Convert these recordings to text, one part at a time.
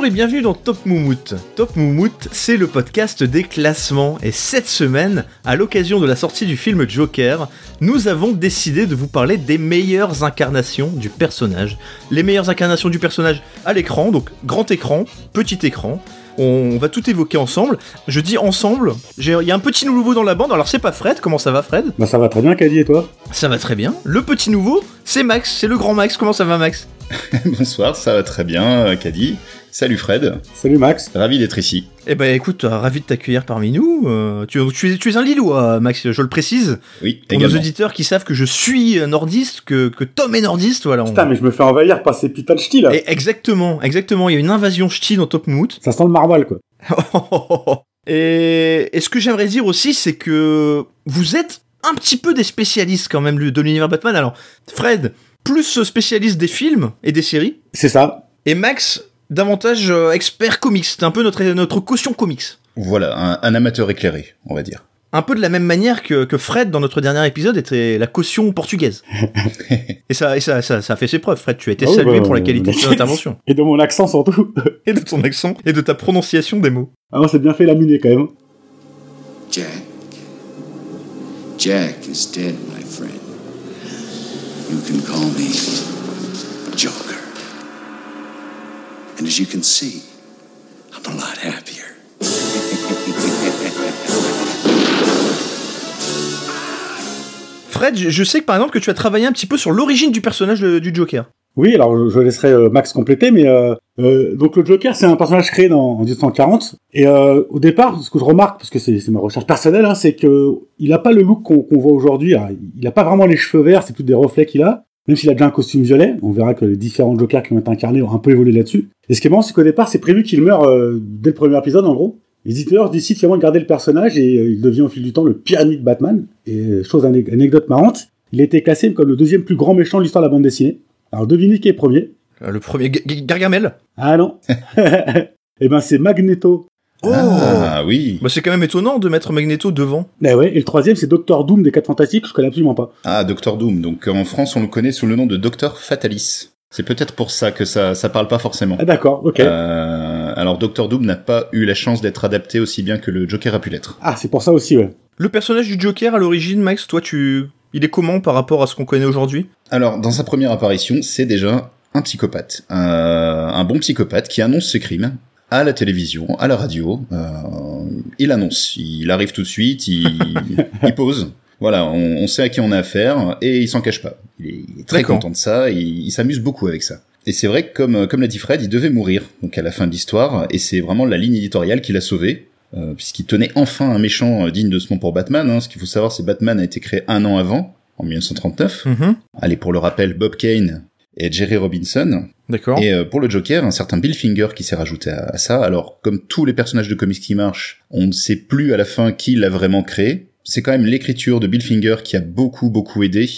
Bonjour et bienvenue dans Top Moumout. Top Moumout, c'est le podcast des classements et cette semaine, à l'occasion de la sortie du film Joker, nous avons décidé de vous parler des meilleures incarnations du personnage. Les meilleures incarnations du personnage à l'écran, donc grand écran, petit écran. On va tout évoquer ensemble. Je dis ensemble, il y a un petit nouveau dans la bande, alors c'est pas Fred, comment ça va Fred? Bah ça va très bien Caddy et toi? Ça va très bien. Le petit nouveau, c'est Max, c'est le grand Max, comment ça va Max? Bonsoir, ça va très bien, Caddy. Salut Fred. Salut Max. Ravi d'être ici. Eh ben écoute, euh, ravi de t'accueillir parmi nous. Euh, tu, tu, es, tu es un Lillois, Max, je le précise. Oui, Pour nos auditeurs qui savent que je suis nordiste, que, que Tom est nordiste, voilà. Putain, mais je me fais envahir par ces putains de ch'tis là. Et exactement, exactement. Il y a une invasion ch'ti dans Top Moot. Ça sent le marval quoi. et, et ce que j'aimerais dire aussi, c'est que vous êtes un petit peu des spécialistes quand même de l'univers Batman. Alors, Fred, plus spécialiste des films et des séries. C'est ça. Et Max, davantage euh, expert comics. C'est un peu notre, notre caution comics. Voilà, un, un, amateur éclairé, on va dire. Un peu de la même manière que, que Fred, dans notre dernier épisode, était la caution portugaise. et ça, et ça, ça, ça a fait ses preuves, Fred. Tu as été oui, salué bah, pour la qualité de ton intervention. Et de mon accent surtout. Et de ton accent, et de ta prononciation des mots. Ah non, c'est bien fait laminé quand même. Jack. Jack is dead, my friend. You can call me Joker. And as you can see, I'm a lot happier. Fred, je sais que par exemple que tu as travaillé un petit peu sur l'origine du personnage de- du Joker. Oui, alors je, laisserai euh, Max compléter, mais euh, euh, donc le Joker, c'est un personnage créé dans, en 1940. Et euh, au départ, ce que je remarque, parce que c'est ma recherche personnelle, hein, c'est que il a pas le look qu'on voit aujourd'hui. Alors, Il a pas vraiment les cheveux verts, c'est plus des reflets qu'il a. Même s'il a déjà un costume violet, on verra que les différents Jokers qui ont été incarnés ont un peu évolué là-dessus. Et ce qui est marrant, c'est qu'au départ, c'est prévu qu'il meure euh, dès le premier épisode, en gros. Les éditeurs décident finalement de garder le personnage et euh, il devient au fil du temps le pire ennemi de Batman. Et euh, chose ané- anecdote marrante, il a été classé comme le deuxième plus grand méchant de l'histoire de la bande dessinée. Alors devinez qui est premier Le premier Gargamel? Ah non Eh ben c'est Magneto. Oh Ah oui. Bah, c'est quand même étonnant de mettre Magneto devant. Eh ouais, et le troisième c'est Doctor Doom des 4 Fantastiques, je connais absolument pas. Ah, Docteur Doom. Donc en France, on le connaît sous le nom de Docteur Fatalis. C'est peut-être pour ça que ça, ça parle pas forcément. Ah d'accord, ok. Euh, alors Docteur Doom n'a pas eu la chance d'être adapté aussi bien que le Joker a pu l'être. Ah c'est pour ça aussi, ouais. Le personnage du Joker à l'origine, Max, toi, tu, il est comment par rapport à ce qu'on connaît aujourd'hui? Alors, dans sa première apparition, c'est déjà un psychopathe. Euh, un bon psychopathe qui annonce ses crimes à la télévision, à la radio. Euh, il annonce, il arrive tout de suite, il, il pose. Voilà, on, on sait à qui on a affaire et il s'en cache pas. Il est, il est très content de ça et il, il s'amuse beaucoup avec ça. Et c'est vrai que, comme, comme l'a dit Fred, il devait mourir donc à la fin de l'histoire et c'est vraiment la ligne éditoriale qui l'a sauvé. euh, puisqu'il tenait enfin un méchant euh, digne de ce nom pour Batman. Hein. Ce qu'il faut savoir, c'est Batman a été créé un an avant, en 1939. Mhm. Allez, pour le rappel, Bob Kane et Jerry Robinson. D'accord. Et euh, pour le Joker, un certain Bill Finger qui s'est rajouté à, à ça. Alors, comme tous les personnages de comics qui marchent, on ne sait plus à la fin qui l'a vraiment créé. C'est quand même l'écriture de Bill Finger qui a beaucoup, beaucoup aidé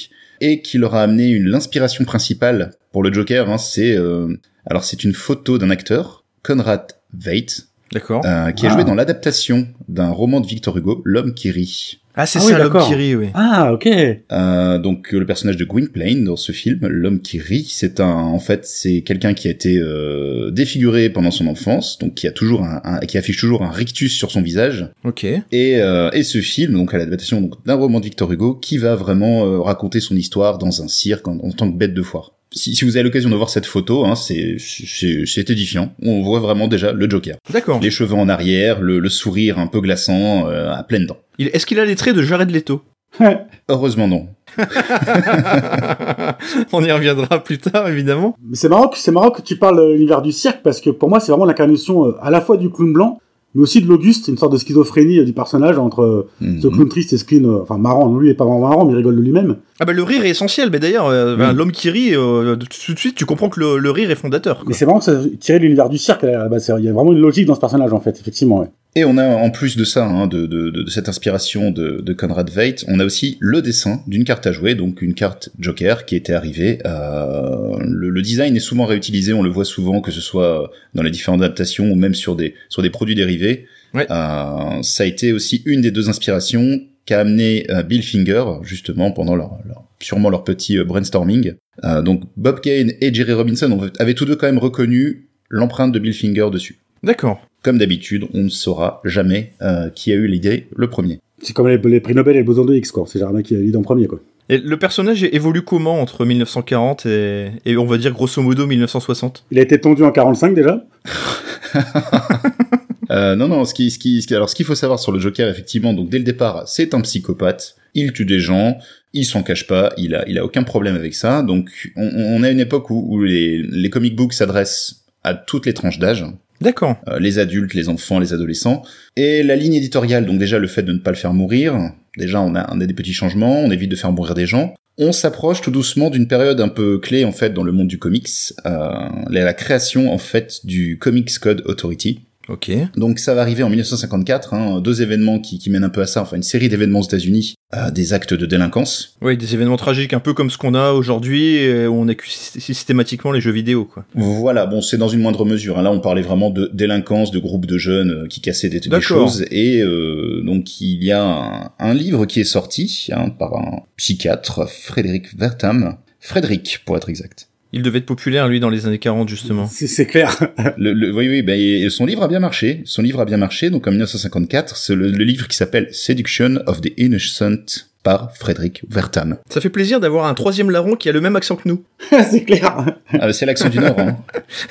et qui leur a amené une l'inspiration principale pour le Joker. Hein, c'est euh, alors c'est une photo d'un acteur, Conrad Veidt, D'accord. euh, qui a Ah. joué dans l'adaptation d'un roman de Victor Hugo, L'homme qui rit. Ah, c'est Ah oui, ça, l'homme qui rit, oui. Ah ok. Euh, donc le personnage de Gwynplaine dans ce film, l'homme qui rit, c'est un, en fait, c'est quelqu'un qui a été euh, défiguré pendant son enfance, donc qui a toujours un, un- qui affiche toujours un rictus sur son visage. Ok. Et, euh, et ce film, donc à l'adaptation d'un roman de Victor Hugo, qui va vraiment euh, raconter son histoire dans un cirque en, en tant que bête de foire. Si, si vous avez l'occasion de voir cette photo, hein, c'est c'est c'est édifiant. On voit vraiment déjà le Joker, D'accord. les cheveux en arrière, le, le sourire un peu glaçant, euh, à pleines dents. Il- Est-ce qu'il a les traits de Jared Leto? Heureusement non. On y reviendra plus tard, évidemment. Mais c'est marrant que c'est marrant que tu parles de l'univers du cirque parce que pour moi c'est vraiment l'incarnation euh, à la fois du clown blanc mais aussi de l'Auguste, une sorte de schizophrénie euh, du personnage entre euh, ce Mhm. clown triste et ce clown, euh, enfin marrant, lui il est pas vraiment marrant mais il rigole de lui-même. Ah bah le rire est essentiel, mais d'ailleurs, euh, Oui. l'homme qui rit, euh, tout de suite, tu comprends que le, le rire est fondateur. quoi. Mais c'est vraiment tiré de l'univers du cirque, bah, il y a vraiment une logique dans ce personnage en fait, effectivement. Ouais. Et on a, en plus de ça, hein, de, de, de cette inspiration de, de Conrad Veidt, on a aussi le dessin d'une carte à jouer, donc une carte Joker qui était arrivée. Euh, le, le design est souvent réutilisé, on le voit souvent, que ce soit dans les différentes adaptations ou même sur des, sur des produits dérivés. Ouais. Euh, ça a été aussi une des deux inspirations qu'a amené euh, Bill Finger, justement, pendant leur, leur- sûrement leur petit euh, brainstorming. Euh, donc Bob Kane et Jerry Robinson ont- avaient tous deux quand même reconnu l'empreinte de Bill Finger dessus. D'accord. Comme d'habitude, on ne saura jamais euh, qui a eu l'idée le premier. C'est comme les, les prix Nobel et le boson de Higgs, quoi. C'est jamais qui a l'idée en premier, quoi. Et le personnage évolue comment entre 1940 et, et on va dire grosso modo 1960 Il a été tondu en 45 déjà. Euh, non, non, ce qui, ce qui, ce qui- alors ce qu'il faut savoir sur le Joker, effectivement, donc dès le départ, c'est un psychopathe, il tue des gens, il s'en cache pas, il a, il a aucun problème avec ça. Donc, on, on a une époque où, où les, les comic books s'adressent à toutes les tranches d'âge, D'accord. euh, les adultes, les enfants, les adolescents. Et la ligne éditoriale, donc déjà le fait de ne pas le faire mourir, déjà on a, on a des petits changements, on évite de faire mourir des gens. On s'approche tout doucement d'une période un peu clé en fait dans le monde du comics, euh, la, la création en fait du Comics Code Authority. Ok. Donc ça va arriver en 1954, hein, deux événements qui, qui mènent un peu à ça, enfin une série d'événements aux États-Unis, euh, des actes de délinquance. Oui, des événements tragiques un peu comme ce qu'on a aujourd'hui où on accuse systématiquement les jeux vidéo quoi. Voilà, bon c'est dans une moindre mesure. hein. Là on parlait vraiment de délinquance, de groupes de jeunes euh, qui cassaient des, des choses. Et euh, donc il y a un, un livre qui est sorti hein, par un psychiatre, Frédéric Vertam. Frédéric pour être exact. Il devait être populaire lui dans les années 40 justement. C'est c'est clair. Le, le- oui, oui, ben, et son livre a bien marché. Son livre a bien marché. Donc, en 1954, c'est le, le livre qui s'appelle Seduction of the Innocent par Frédéric Vertam. Ça fait plaisir d'avoir un troisième larron qui a le même accent que nous. c'est clair. Ah, c'est l'accent du Nord. Hein.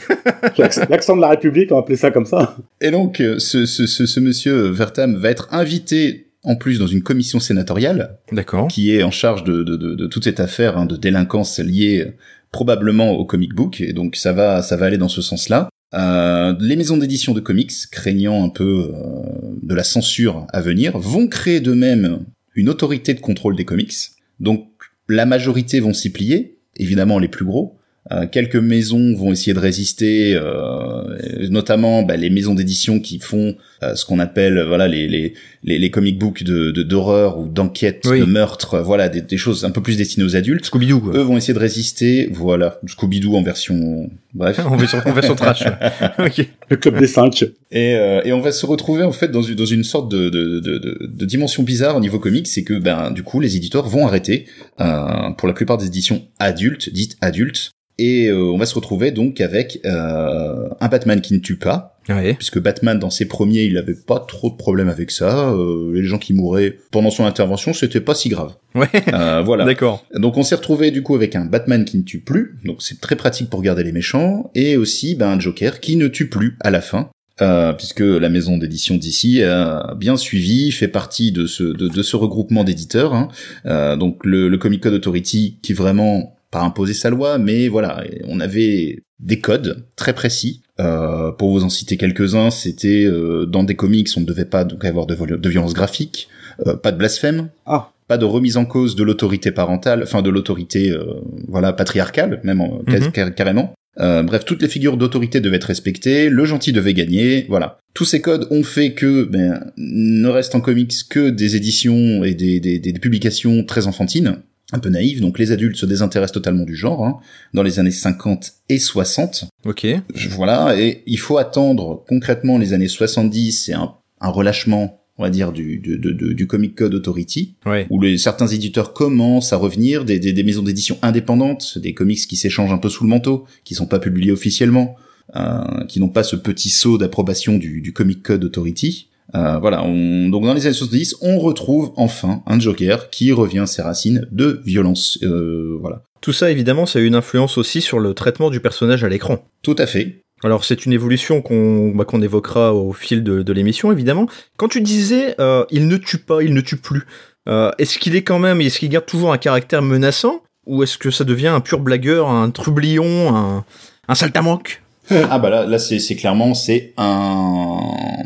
L'accent l'accent de la République, on va appeler ça comme ça. Et donc, euh, ce, ce, ce, ce monsieur Vertam va être invité en plus dans une commission sénatoriale D'accord. qui est en charge de, de, de, de toute cette affaire hein, de délinquance liée probablement au comic book. Et donc, ça va, ça va aller dans ce sens-là. Euh, les maisons d'édition de comics, craignant un peu euh, de la censure à venir, vont créer d'eux-mêmes une autorité de contrôle des comics. Donc la majorité vont s'y plier, évidemment les plus gros. Euh, quelques maisons vont essayer de résister, euh, notamment bah, les maisons d'édition qui font euh, ce qu'on appelle voilà les les les, les comic books de de- d'horreur ou d'enquête, Oui. de meurtre, voilà des, des choses un peu plus destinées aux adultes. Scooby-Doo quoi. Eux vont essayer de résister, voilà Scooby-Doo en version bref. en version, en version trash. ouais. ok. Le club des cinq. Et, euh, et on va se retrouver en fait dans une, dans une sorte de, de, de, de, de dimension bizarre au niveau comics, c'est que ben du coup les éditeurs vont arrêter euh, pour la plupart des éditions adultes, dites adultes, et euh, on va se retrouver donc avec euh, un Batman qui ne tue pas, puisque Batman dans ses premiers il avait pas trop de problèmes avec ça, euh, les gens qui mouraient pendant son intervention c'était pas si grave. Ouais. Euh, voilà. D'accord. Donc on s'est retrouvé du coup avec un Batman qui ne tue plus, donc c'est très pratique pour garder les méchants, et aussi ben, un Joker qui ne tue plus à la fin, euh, puisque la maison d'édition d'ici a bien suivi, fait partie de ce, de, de ce regroupement d'éditeurs. hein. Euh, donc le, le Comic Code Authority qui vraiment pas imposé sa loi, mais voilà, on avait des codes très précis. Euh, pour vous en citer quelques-uns, c'était euh, dans des comics, on ne devait pas donc avoir de, violence graphique, euh, pas de blasphème, Ah. pas de remise en cause de l'autorité parentale, enfin de l'autorité euh, voilà patriarcale même en- Mhm. car- carrément. Euh, bref, toutes les figures d'autorité devaient être respectées, le gentil devait gagner, voilà. Tous ces codes ont fait que ben, ne reste en comics que des éditions et des, des, des publications très enfantines, un peu naïves, donc les adultes se désintéressent totalement du genre, hein, dans les années 50 et 60. Ok. Je- Voilà, et il faut attendre concrètement les années 70, c'est un, un relâchement, on va dire, du, du, du, Comic Code Authority, Ouais. où les, certains éditeurs commencent à revenir, des, des, des maisons d'édition indépendantes, des comics qui s'échangent un peu sous le manteau, qui sont pas publiés officiellement, euh, qui n'ont pas ce petit saut d'approbation du, du Comic Code Authority. Euh, voilà, on, donc dans les années 70, on retrouve enfin un Joker qui revient à ses racines de violence. Euh, voilà, Tout ça évidemment ça a eu une influence aussi sur le traitement du personnage à l'écran. tout à fait. Alors c'est une évolution qu'on bah, qu'on évoquera au fil de, de l'émission évidemment. Quand tu disais euh, il ne tue pas, il ne tue plus, euh, est-ce qu'il est quand même, est-ce qu'il garde toujours un caractère menaçant ou est-ce que ça devient un pur blagueur, un trublion, un, un saltamanque? Ah bah là, là c'est c'est clairement c'est un,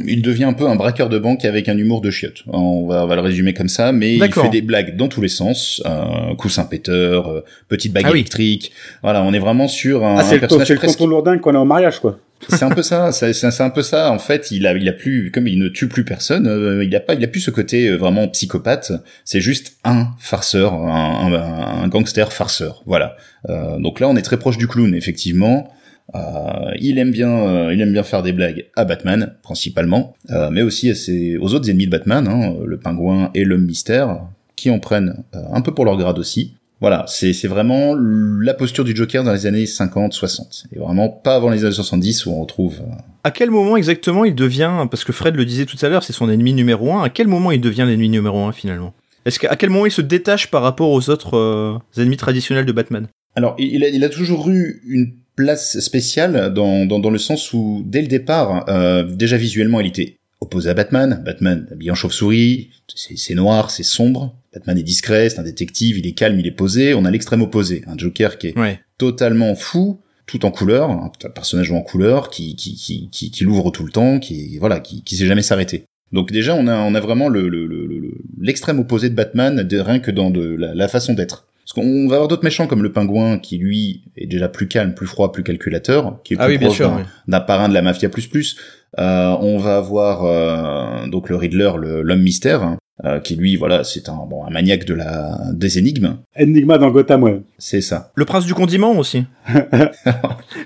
il devient un peu un braqueur de banque avec un humour de chiotte. On va, on va le résumer comme ça, mais il fait des blagues dans tous les sens, euh, coussin péteur, euh, petite bague Ah oui. électrique. Voilà, on est vraiment sur un, Ah, un c'est le, personnage c'est le presque. tonton lourdin qu'on a au mariage, quoi. C'est un peu ça, c'est c'est- c'est un peu ça. En fait, il a, il a plus, comme il ne tue plus personne, euh, il a pas, il a plus ce côté euh, vraiment psychopathe. C'est juste un farceur, un, un- un gangster farceur. Voilà. Euh, donc là, on est très proche du clown, effectivement. Euh, il aime bien, euh, il aime bien faire des blagues à Batman principalement, euh, mais aussi à ses- aux autres ennemis de Batman, hein, le pingouin et l'homme mystère, qui en prennent un peu pour leur grade aussi. Voilà, c'est vraiment la posture du Joker dans les années 50-60. Et vraiment pas avant les années 70 où on retrouve... À quel moment exactement il devient, parce que Fred le disait tout à l'heure, c'est son ennemi numéro un, à quel moment il devient l'ennemi numéro un finalement? Est-ce qu'à à quel moment il se détache par rapport aux autres ennemis traditionnels de Batman? Alors, il a, il a toujours eu une place spéciale dans, dans, dans le sens où, dès le départ, euh, déjà visuellement, il était opposé à Batman. Batman habillé en chauve-souris, c'est noir, c'est sombre. Batman est discret, c'est un détective, il est calme, il est posé. On a l'extrême opposé, un Joker qui est Ouais. totalement fou, tout en couleur, un personnage en couleur qui qui qui qui, qui l'ouvre tout le temps, qui voilà, qui qui sait jamais s'arrêter. Donc déjà on a on a vraiment le le- le- le- l'extrême opposé de Batman de, rien que dans de la, la façon d'être. Parce qu'on va avoir d'autres méchants comme le pingouin qui lui est déjà plus calme, plus froid, plus calculateur, qui est plus Ah oui, proche d'un- oui. parrain de la mafia plus plus. Euh, on va avoir euh, donc le Riddler, le- l'homme mystère, euh, qui lui voilà c'est un bon un maniaque de la des énigmes, Enigma dans Gotham, ouais. c'est ça. Le prince du condiment aussi.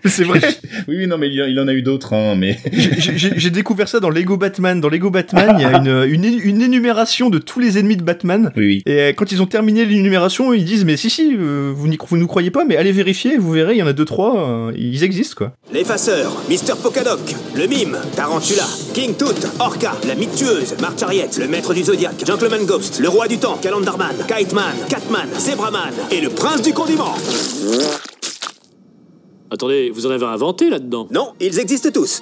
c'est vrai. oui, oui, non, mais il, en a eu d'autres, hein, mais J'ai- découvert ça dans Lego Batman. Dans Lego Batman, il y a une, une, une énumération de tous les ennemis de Batman. oui, oui. Et euh, quand ils ont terminé l'énumération, ils disent mais si si, euh, vous n'y vous nous croyez pas, mais allez vérifier, vous verrez, il y en a deux trois, euh, ils existent quoi. L'effaceur, Mister Pokadok, le mime, Tarantula, King Tut, Orca, la mythe tueuse, Marchariette, le maître du Zodiac, Gentleman Ghost, le roi du temps, Calendarman, Kiteman, Catman, Zebraman et le prince du condiment. Attendez, vous en avez inventé là-dedans? Non, ils existent tous.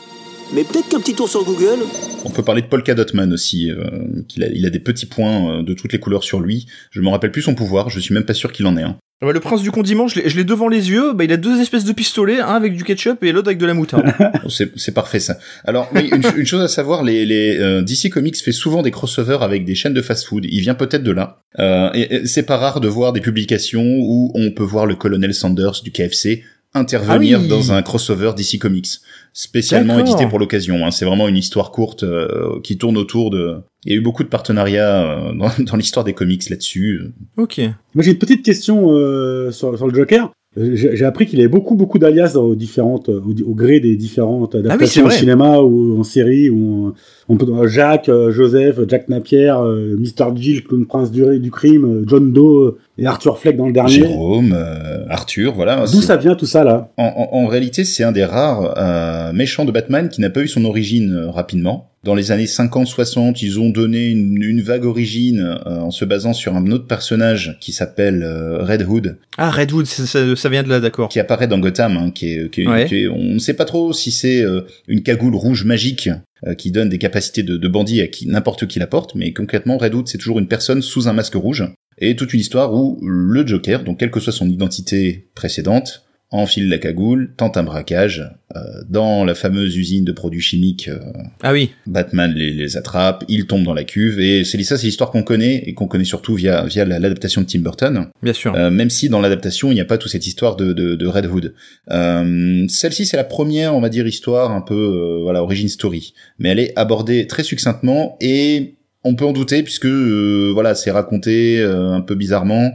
Mais peut-être qu'un petit tour sur Google. On peut parler de Polka Dotman aussi, euh, qu'il a, il a des petits points euh, de toutes les couleurs sur lui. Je me rappelle plus son pouvoir, je suis même pas sûr qu'il en ait un. Ah bah, le prince du condiment, je l'ai- je l'ai devant les yeux, bah, il a deux espèces de pistolets, un avec du ketchup et l'autre avec de la moutarde. Oh, C'est c'est parfait ça. Alors oui, une, une chose à savoir, les, les euh, DC Comics fait souvent des crossovers avec des chaînes de fast-food. Il vient peut-être de là. Euh, et, et c'est pas rare de voir des publications où on peut voir le colonel Sanders du KFC intervenir Ah oui. dans un crossover DC Comics, spécialement édité pour l'occasion. hein. C'est vraiment une histoire courte euh, qui tourne autour de. Il y a eu beaucoup de partenariats euh, dans, dans l'histoire des comics là-dessus. ok. Moi, j'ai une petite question euh, sur, sur le Joker. Euh, J'ai appris qu'il avait beaucoup, beaucoup d'alias aux différentes, euh, au, au gré des différentes adaptations vrai. au cinéma ou en série. Ou on peut euh, Jacques, euh, Joseph, Jack Napier, euh, Mr. Jill, Clown Prince du, du crime, John Doe et Arthur Fleck dans le dernier. Jérôme, euh, Arthur, voilà. D'où ça vient tout ça là? En, en- en réalité, c'est un des rares euh, méchants de Batman qui n'a pas eu son origine euh, rapidement. Dans les années 50-60, ils ont donné une, une vague origine euh, en se basant sur un autre personnage qui s'appelle euh, Red Hood, Ah Redwood, ça, ça- ça vient de là, d'accord. qui apparaît dans Gotham, hein, qui est, qui est- Ouais. qui est- on ne sait pas trop si c'est euh, une cagoule rouge magique qui donne des capacités de, de bandit à qui n'importe qui la porte, mais concrètement, Red Hood, c'est toujours une personne sous un masque rouge. Et toute une histoire où le Joker, donc quelle que soit son identité précédente, enfile la cagoule, tente un braquage euh, dans la fameuse usine de produits chimiques. euh, Ah oui. Batman les, les attrape, il tombe dans la cuve et c'est ça, c'est l'histoire qu'on connaît et qu'on connaît surtout via via la- l'adaptation de Tim Burton. Bien sûr. Euh, même si dans l'adaptation il n'y a pas toute cette histoire de, de, de Red Hood. Euh, Celle-ci c'est la première, on va dire, histoire un peu euh, voilà origin story, mais elle est abordée très succinctement et on peut en douter puisque euh, voilà c'est raconté euh, un peu bizarrement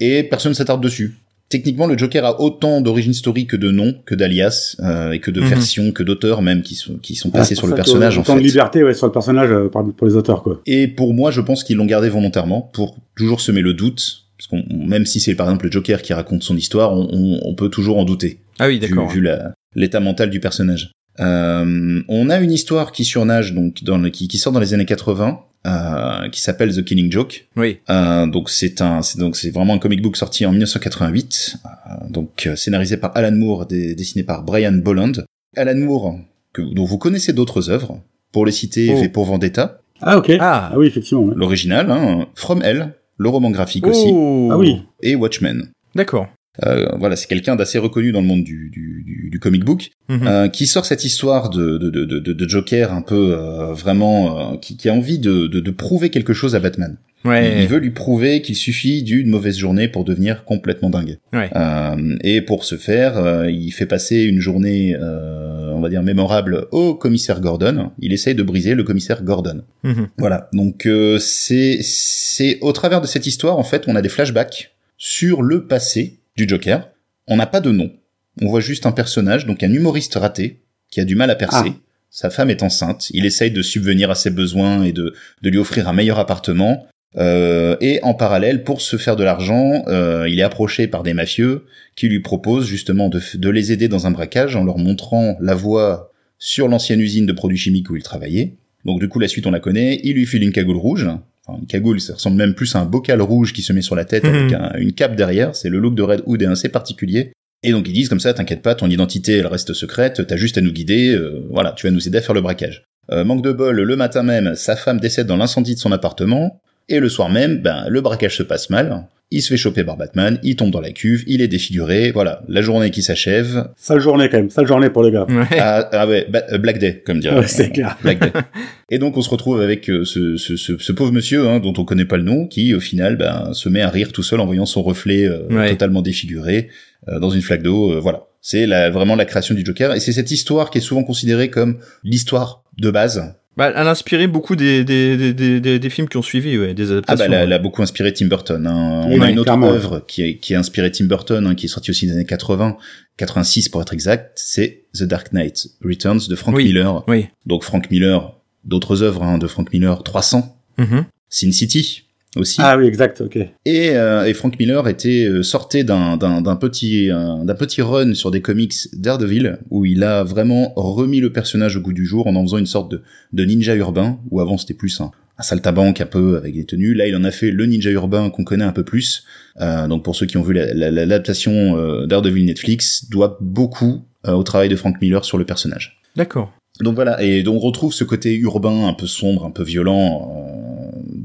et personne s'attarde dessus. Techniquement, le Joker a autant d'origine story que de noms, que d'alias, euh, et que de Mhm. versions, que d'auteurs même qui sont qui sont passés Ah, sur le personnage en fait. de liberté ouais, sur le personnage euh, par- pour les auteurs quoi. Et pour moi, je pense qu'ils l'ont gardé volontairement pour toujours semer le doute. Parce qu'on, même si c'est par exemple le Joker qui raconte son histoire, on, on- on peut toujours en douter, Ah oui, d'accord. vu l'état mental du personnage. Euh, on a une histoire qui surnage, donc dans le- qui, qui sort dans les années 80, euh, qui s'appelle The Killing Joke. Oui. Euh, donc c'est un, c'est donc c'est vraiment un comic book sorti en 1988, euh, donc euh, scénarisé par Alan Moore, dé- dessiné par Brian Bolland. Alan Moore, que, dont vous connaissez d'autres œuvres, pour les citer, Oh. V pour Vendetta, Ah ok. Ah. Ah oui effectivement. ouais. l'original, hein, From Hell, le roman graphique aussi, Oh. Ah oui. et Watchmen. D'accord. Euh, voilà, c'est quelqu'un d'assez reconnu dans le monde du, du, du, du comic book, Mhm. euh, qui sort cette histoire de, de, de, de, de Joker un peu euh, vraiment, euh, qui, qui a envie de, de, de prouver quelque chose à Batman. Ouais. Il veut lui prouver qu'il suffit d'une mauvaise journée pour devenir complètement dingue. Ouais. Euh, et pour ce faire, euh, il fait passer une journée, euh, on va dire mémorable, au commissaire Gordon. Il essaye de briser le commissaire Gordon. Mhm. Voilà. Donc euh, c'est c'est au travers de cette histoire en fait, on a des flashbacks sur le passé du Joker. On n'a pas de nom. On voit juste un personnage, donc un humoriste raté qui a du mal à percer. Ah. Sa femme est enceinte. Il essaye de subvenir à ses besoins et de de lui offrir un meilleur appartement. Euh, et en parallèle, pour se faire de l'argent, euh, il est approché par des mafieux qui lui proposent justement de, de les aider dans un braquage en leur montrant la voie sur l'ancienne usine de produits chimiques où il travaillait. Donc du coup, la suite, on la connaît. Il lui file une cagoule rouge. Enfin, une cagoule, ça ressemble même plus à un bocal rouge qui se met sur la tête Mhm. avec un- une cape derrière. C'est le look de Red Hood est assez particulier. Et donc ils disent comme ça, t'inquiète pas, ton identité elle reste secrète, t'as juste à nous guider, euh, voilà, tu vas nous aider à faire le braquage. Euh, manque de bol, le matin même, sa femme décède dans l'incendie de son appartement, et le soir même, ben le braquage se passe mal, il se fait choper par Batman, il tombe dans la cuve, il est défiguré, voilà, la journée qui s'achève. Sale journée quand même, sale journée pour les gars. Ouais. Ah, ah ouais, Ba- euh, Black Day, comme dirait. Ouais, c'est clair. Black Day. Et donc on se retrouve avec euh, ce, ce, ce, ce pauvre monsieur hein, dont on connaît pas le nom, qui au final ben, se met à rire tout seul en voyant son reflet euh, Ouais. totalement défiguré euh, dans une flaque d'eau. euh, voilà, c'est la, vraiment la création du Joker, et c'est cette histoire qui est souvent considérée comme l'histoire de base. Bah, elle a inspiré beaucoup des, des, des, des, des- des films qui ont suivi, ouais, des Ah adaptations. bah, elle, a- ouais. elle a beaucoup inspiré Tim Burton. Hein. On a une autre œuvre qui, est- qui a inspiré Tim Burton, hein, qui est sortie aussi dans les années 80, 86 pour être exact, c'est The Dark Knight Returns de Frank Oui. Miller. Oui. Donc Frank Miller, d'autres œuvres hein, de Frank Miller, 300, Mhm. Sin City aussi. Ah oui, exact, ok. Et, euh, et Frank Miller était euh, sortait d'un d'un d'un petit un- d'un petit run sur des comics Daredevil où il a vraiment remis le personnage au goût du jour en en faisant une sorte de, de ninja urbain où avant c'était plus un, un saltabanque un peu avec des tenues. Là il en a fait le ninja urbain qu'on connaît un peu plus. Euh, donc pour ceux qui ont vu la- la- l'adaptation euh, Daredevil Netflix doit beaucoup euh, au travail de Frank Miller sur le personnage. D'accord. Donc voilà, et donc on retrouve ce côté urbain, un peu sombre, un peu violent euh,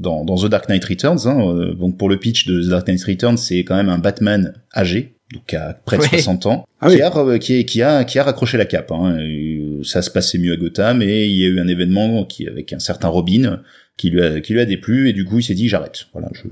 dans, dans The Dark Knight Returns. Hein. Euh, Donc pour le pitch de The Dark Knight Returns, c'est quand même un Batman âgé, donc qui a près de Ouais. 60 ans, Ah qui, oui. a, re- qui, est- qui, a, qui a raccroché la cape. Hein. Euh, ça se passait mieux à Gotham, et il y a eu un événement qui avec un certain Robin qui lui a, qui lui a déplu, et du coup il s'est dit j'arrête. Voilà, je-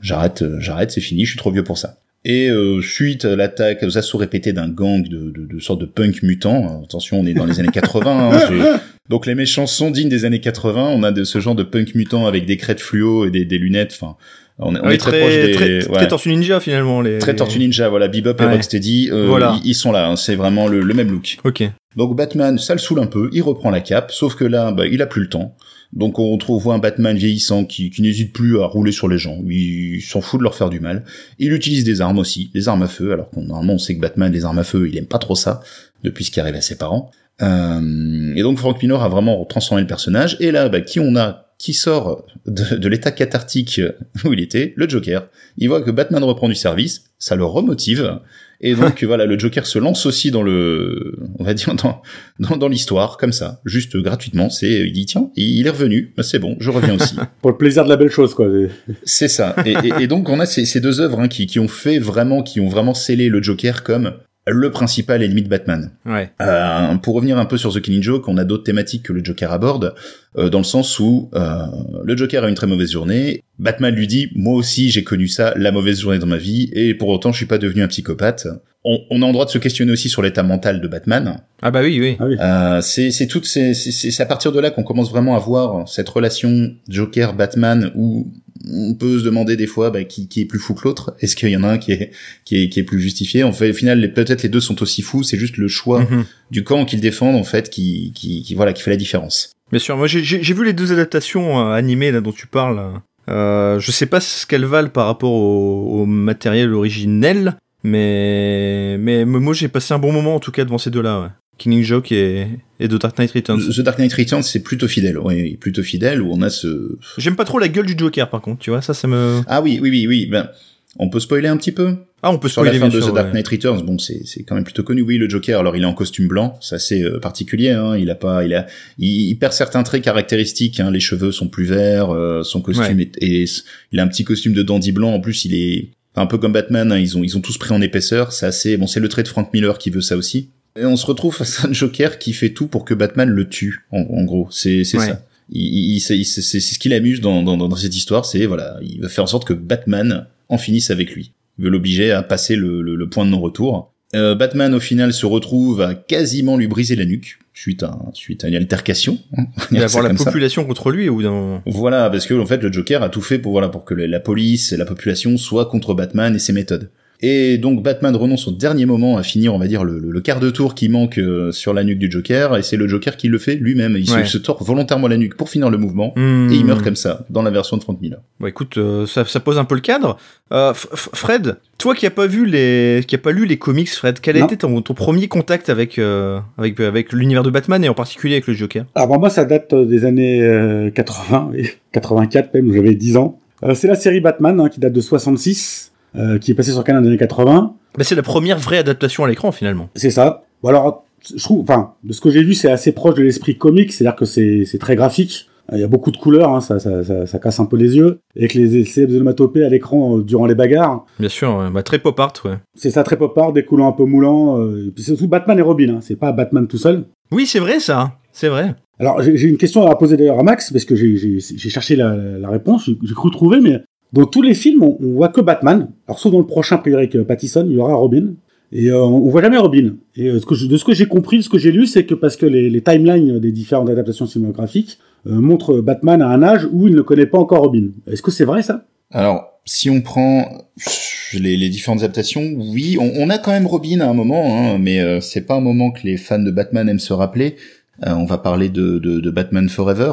j'arrête, euh, j'arrête, c'est fini, je suis trop vieux pour ça. Et euh, suite à l'attaque, aux assauts répétés d'un gang de, de, de sortes de punk mutants, euh, attention, on est dans les années 80, hein, j'ai- donc les méchants sont dignes des années 80, on a de ce genre de punk mutants avec des crêtes fluo et des, des lunettes, enfin, on, est- on Ouais, est très, proche des... très, ouais. très Tortue Ninja finalement. Les... Très Tortue Ninja, voilà, Bebop et. Rocksteady, euh, Voilà. ils, ils sont là, hein, c'est vraiment le, le même look. Ok. Donc Batman, ça le saoule un peu, il reprend la cape, sauf que là, bah, il a plus le temps. Donc on trouve un Batman vieillissant qui, qui n'hésite plus à rouler sur les gens, il s'en fout de leur faire du mal. Il utilise des armes aussi, des armes à feu, alors qu'on normalement on sait que Batman, les armes à feu, il aime pas trop ça, depuis ce qui arrive à ses parents. Euh, et donc Frank Miller a vraiment transformé le personnage, et là, bah, qui on a qui sort de, de l'état cathartique où il était, le Joker. Il voit que Batman reprend du service, ça le remotive, et donc voilà, le Joker se lance aussi dans le, on va dire dans dans, dans l'histoire comme ça, juste gratuitement. C'est, il dit tiens, il est revenu, c'est bon, je reviens aussi. Pour le plaisir de la belle chose, quoi. c'est ça. Et, et- et donc on a ces, ces deux œuvres hein, qui, qui ont fait vraiment, qui ont vraiment scellé le Joker comme le principal ennemi de Batman. Ouais. Euh, pour revenir un peu sur The Killing Joke, on a d'autres thématiques que le Joker aborde, euh, dans le sens où euh, le Joker a une très mauvaise journée. Batman lui dit, moi aussi j'ai connu ça, la mauvaise journée dans ma vie, et pour autant je suis pas devenu un psychopathe. On, on a en droit de se questionner aussi sur l'état mental de Batman. Ah bah oui, oui. Ah oui. Euh, c'est c'est toutes ces c'est c'est à partir de là qu'on commence vraiment à voir cette relation Joker Batman où on peut se demander des fois bah, qui, qui est plus fou que l'autre. Est-ce qu'il y en a un qui est qui est qui est plus justifié? En fait, au final, peut-être les deux sont aussi fous. C'est juste le choix Mhm. du camp qu'ils défendent en fait qui qui, qui voilà qui fait la différence. Bien sûr, moi j'ai- j'ai j'ai vu les deux adaptations euh, animées là dont tu parles. Euh, je sais pas ce qu'elles valent par rapport au, au matériel originel, mais mais moi j'ai passé un bon moment en tout cas devant ces deux-là. Ouais. Killing Joke et, et The Dark Knight Returns. The Dark Knight Returns c'est plutôt fidèle, oui, plutôt fidèle où on a ce J'aime pas trop la gueule du Joker par contre, tu vois, ça ça me ah oui oui oui oui ben on peut spoiler un petit peu Ah, on peut sur la spoiler fin bien de sûr, The Dark ouais. Knight Returns, bon, c'est quand même plutôt connu. Oui, le Joker, alors il est en costume blanc, c'est assez euh, particulier. Hein, il a pas, il a, il, il perd certains traits caractéristiques. Hein, les cheveux sont plus verts, euh, son costume est, est- il a un petit costume de dandy blanc. En plus, il est un peu comme Batman. hein, ils ont, ils ont tous pris en épaisseur. C'est assez, bon, c'est le trait de Frank Miller qui veut ça aussi. Et on se retrouve face à un Joker qui fait tout pour que Batman le tue. En, en gros, c'est Ouais. ça. Il, il- il- c'est ce qui l'amuse dans, dans, dans cette histoire, c'est voilà, il veut faire en sorte que Batman en finisse avec lui. Il veut l'obliger à passer le, le- le point de non-retour. Euh, Batman au final se retrouve à quasiment lui briser la nuque suite à suite à une altercation. hein, Il va avoir la ça. population contre lui d'un moment. Voilà, parce que en fait le Joker a tout fait pour voilà pour que la police et la population soient contre Batman et ses méthodes. Et donc Batman renonce au dernier moment à finir, on va dire, le, le- le quart de tour qui manque euh, sur la nuque du Joker, et c'est le Joker qui le fait lui-même. Il se- Ouais. se, tord volontairement la nuque pour finir le mouvement, Hmm. et il meurt comme ça, dans la version de Frank Miller. Bon, écoute, euh, ça, ça pose un peu le cadre. Euh, Fred, toi qui a pas vu les, qui a pas lu les comics, Fred, quel a Non. été ton, ton premier contact avec euh, avec avec l'univers de Batman et en particulier avec le Joker? Alors bah, moi, ça date euh, des années euh, 80, et 84 même, où j'avais 10 ans. Euh, c'est la série Batman hein, qui date de 66, euh, qui est passée sur Canal dans les années 80. bah, c'est la première vraie adaptation à l'écran finalement. C'est ça. Bon alors, je trouve, enfin, de ce que j'ai vu, c'est assez proche de l'esprit comique, c'est-à-dire que c'est très graphique. Il y a beaucoup de couleurs, hein, ça, ça, ça, ça casse un peu les yeux. Et que les célèbres onomatopées à l'écran euh, durant les bagarres, Bien sûr, ouais. bah, très pop art, ouais. c'est ça très pop art, des couleurs un peu moulants. Euh, et puis c'est surtout Batman et Robin, hein, c'est pas Batman tout seul. Oui, c'est vrai ça, c'est vrai. Alors j'ai une question à poser d'ailleurs à Max, parce que j'ai cherché la, la réponse, j'ai cru trouver, mais dans tous les films, on, voit que Batman. Alors sauf dans le prochain, avec euh, Pattison, il y aura Robin. Et euh, on, voit jamais Robin. Et euh, de ce que j'ai compris, de ce que j'ai lu, c'est que parce que les, timelines des différentes adaptations cinématographiques montrent Batman à un âge où il ne connaît pas encore Robin. Est-ce que c'est vrai ça? Alors, si on prend les, différentes adaptations, oui, on, a quand même Robin à un moment, hein, mais c'est pas un moment que les fans de Batman aiment se rappeler. Euh, on va parler de, de, de Batman Forever.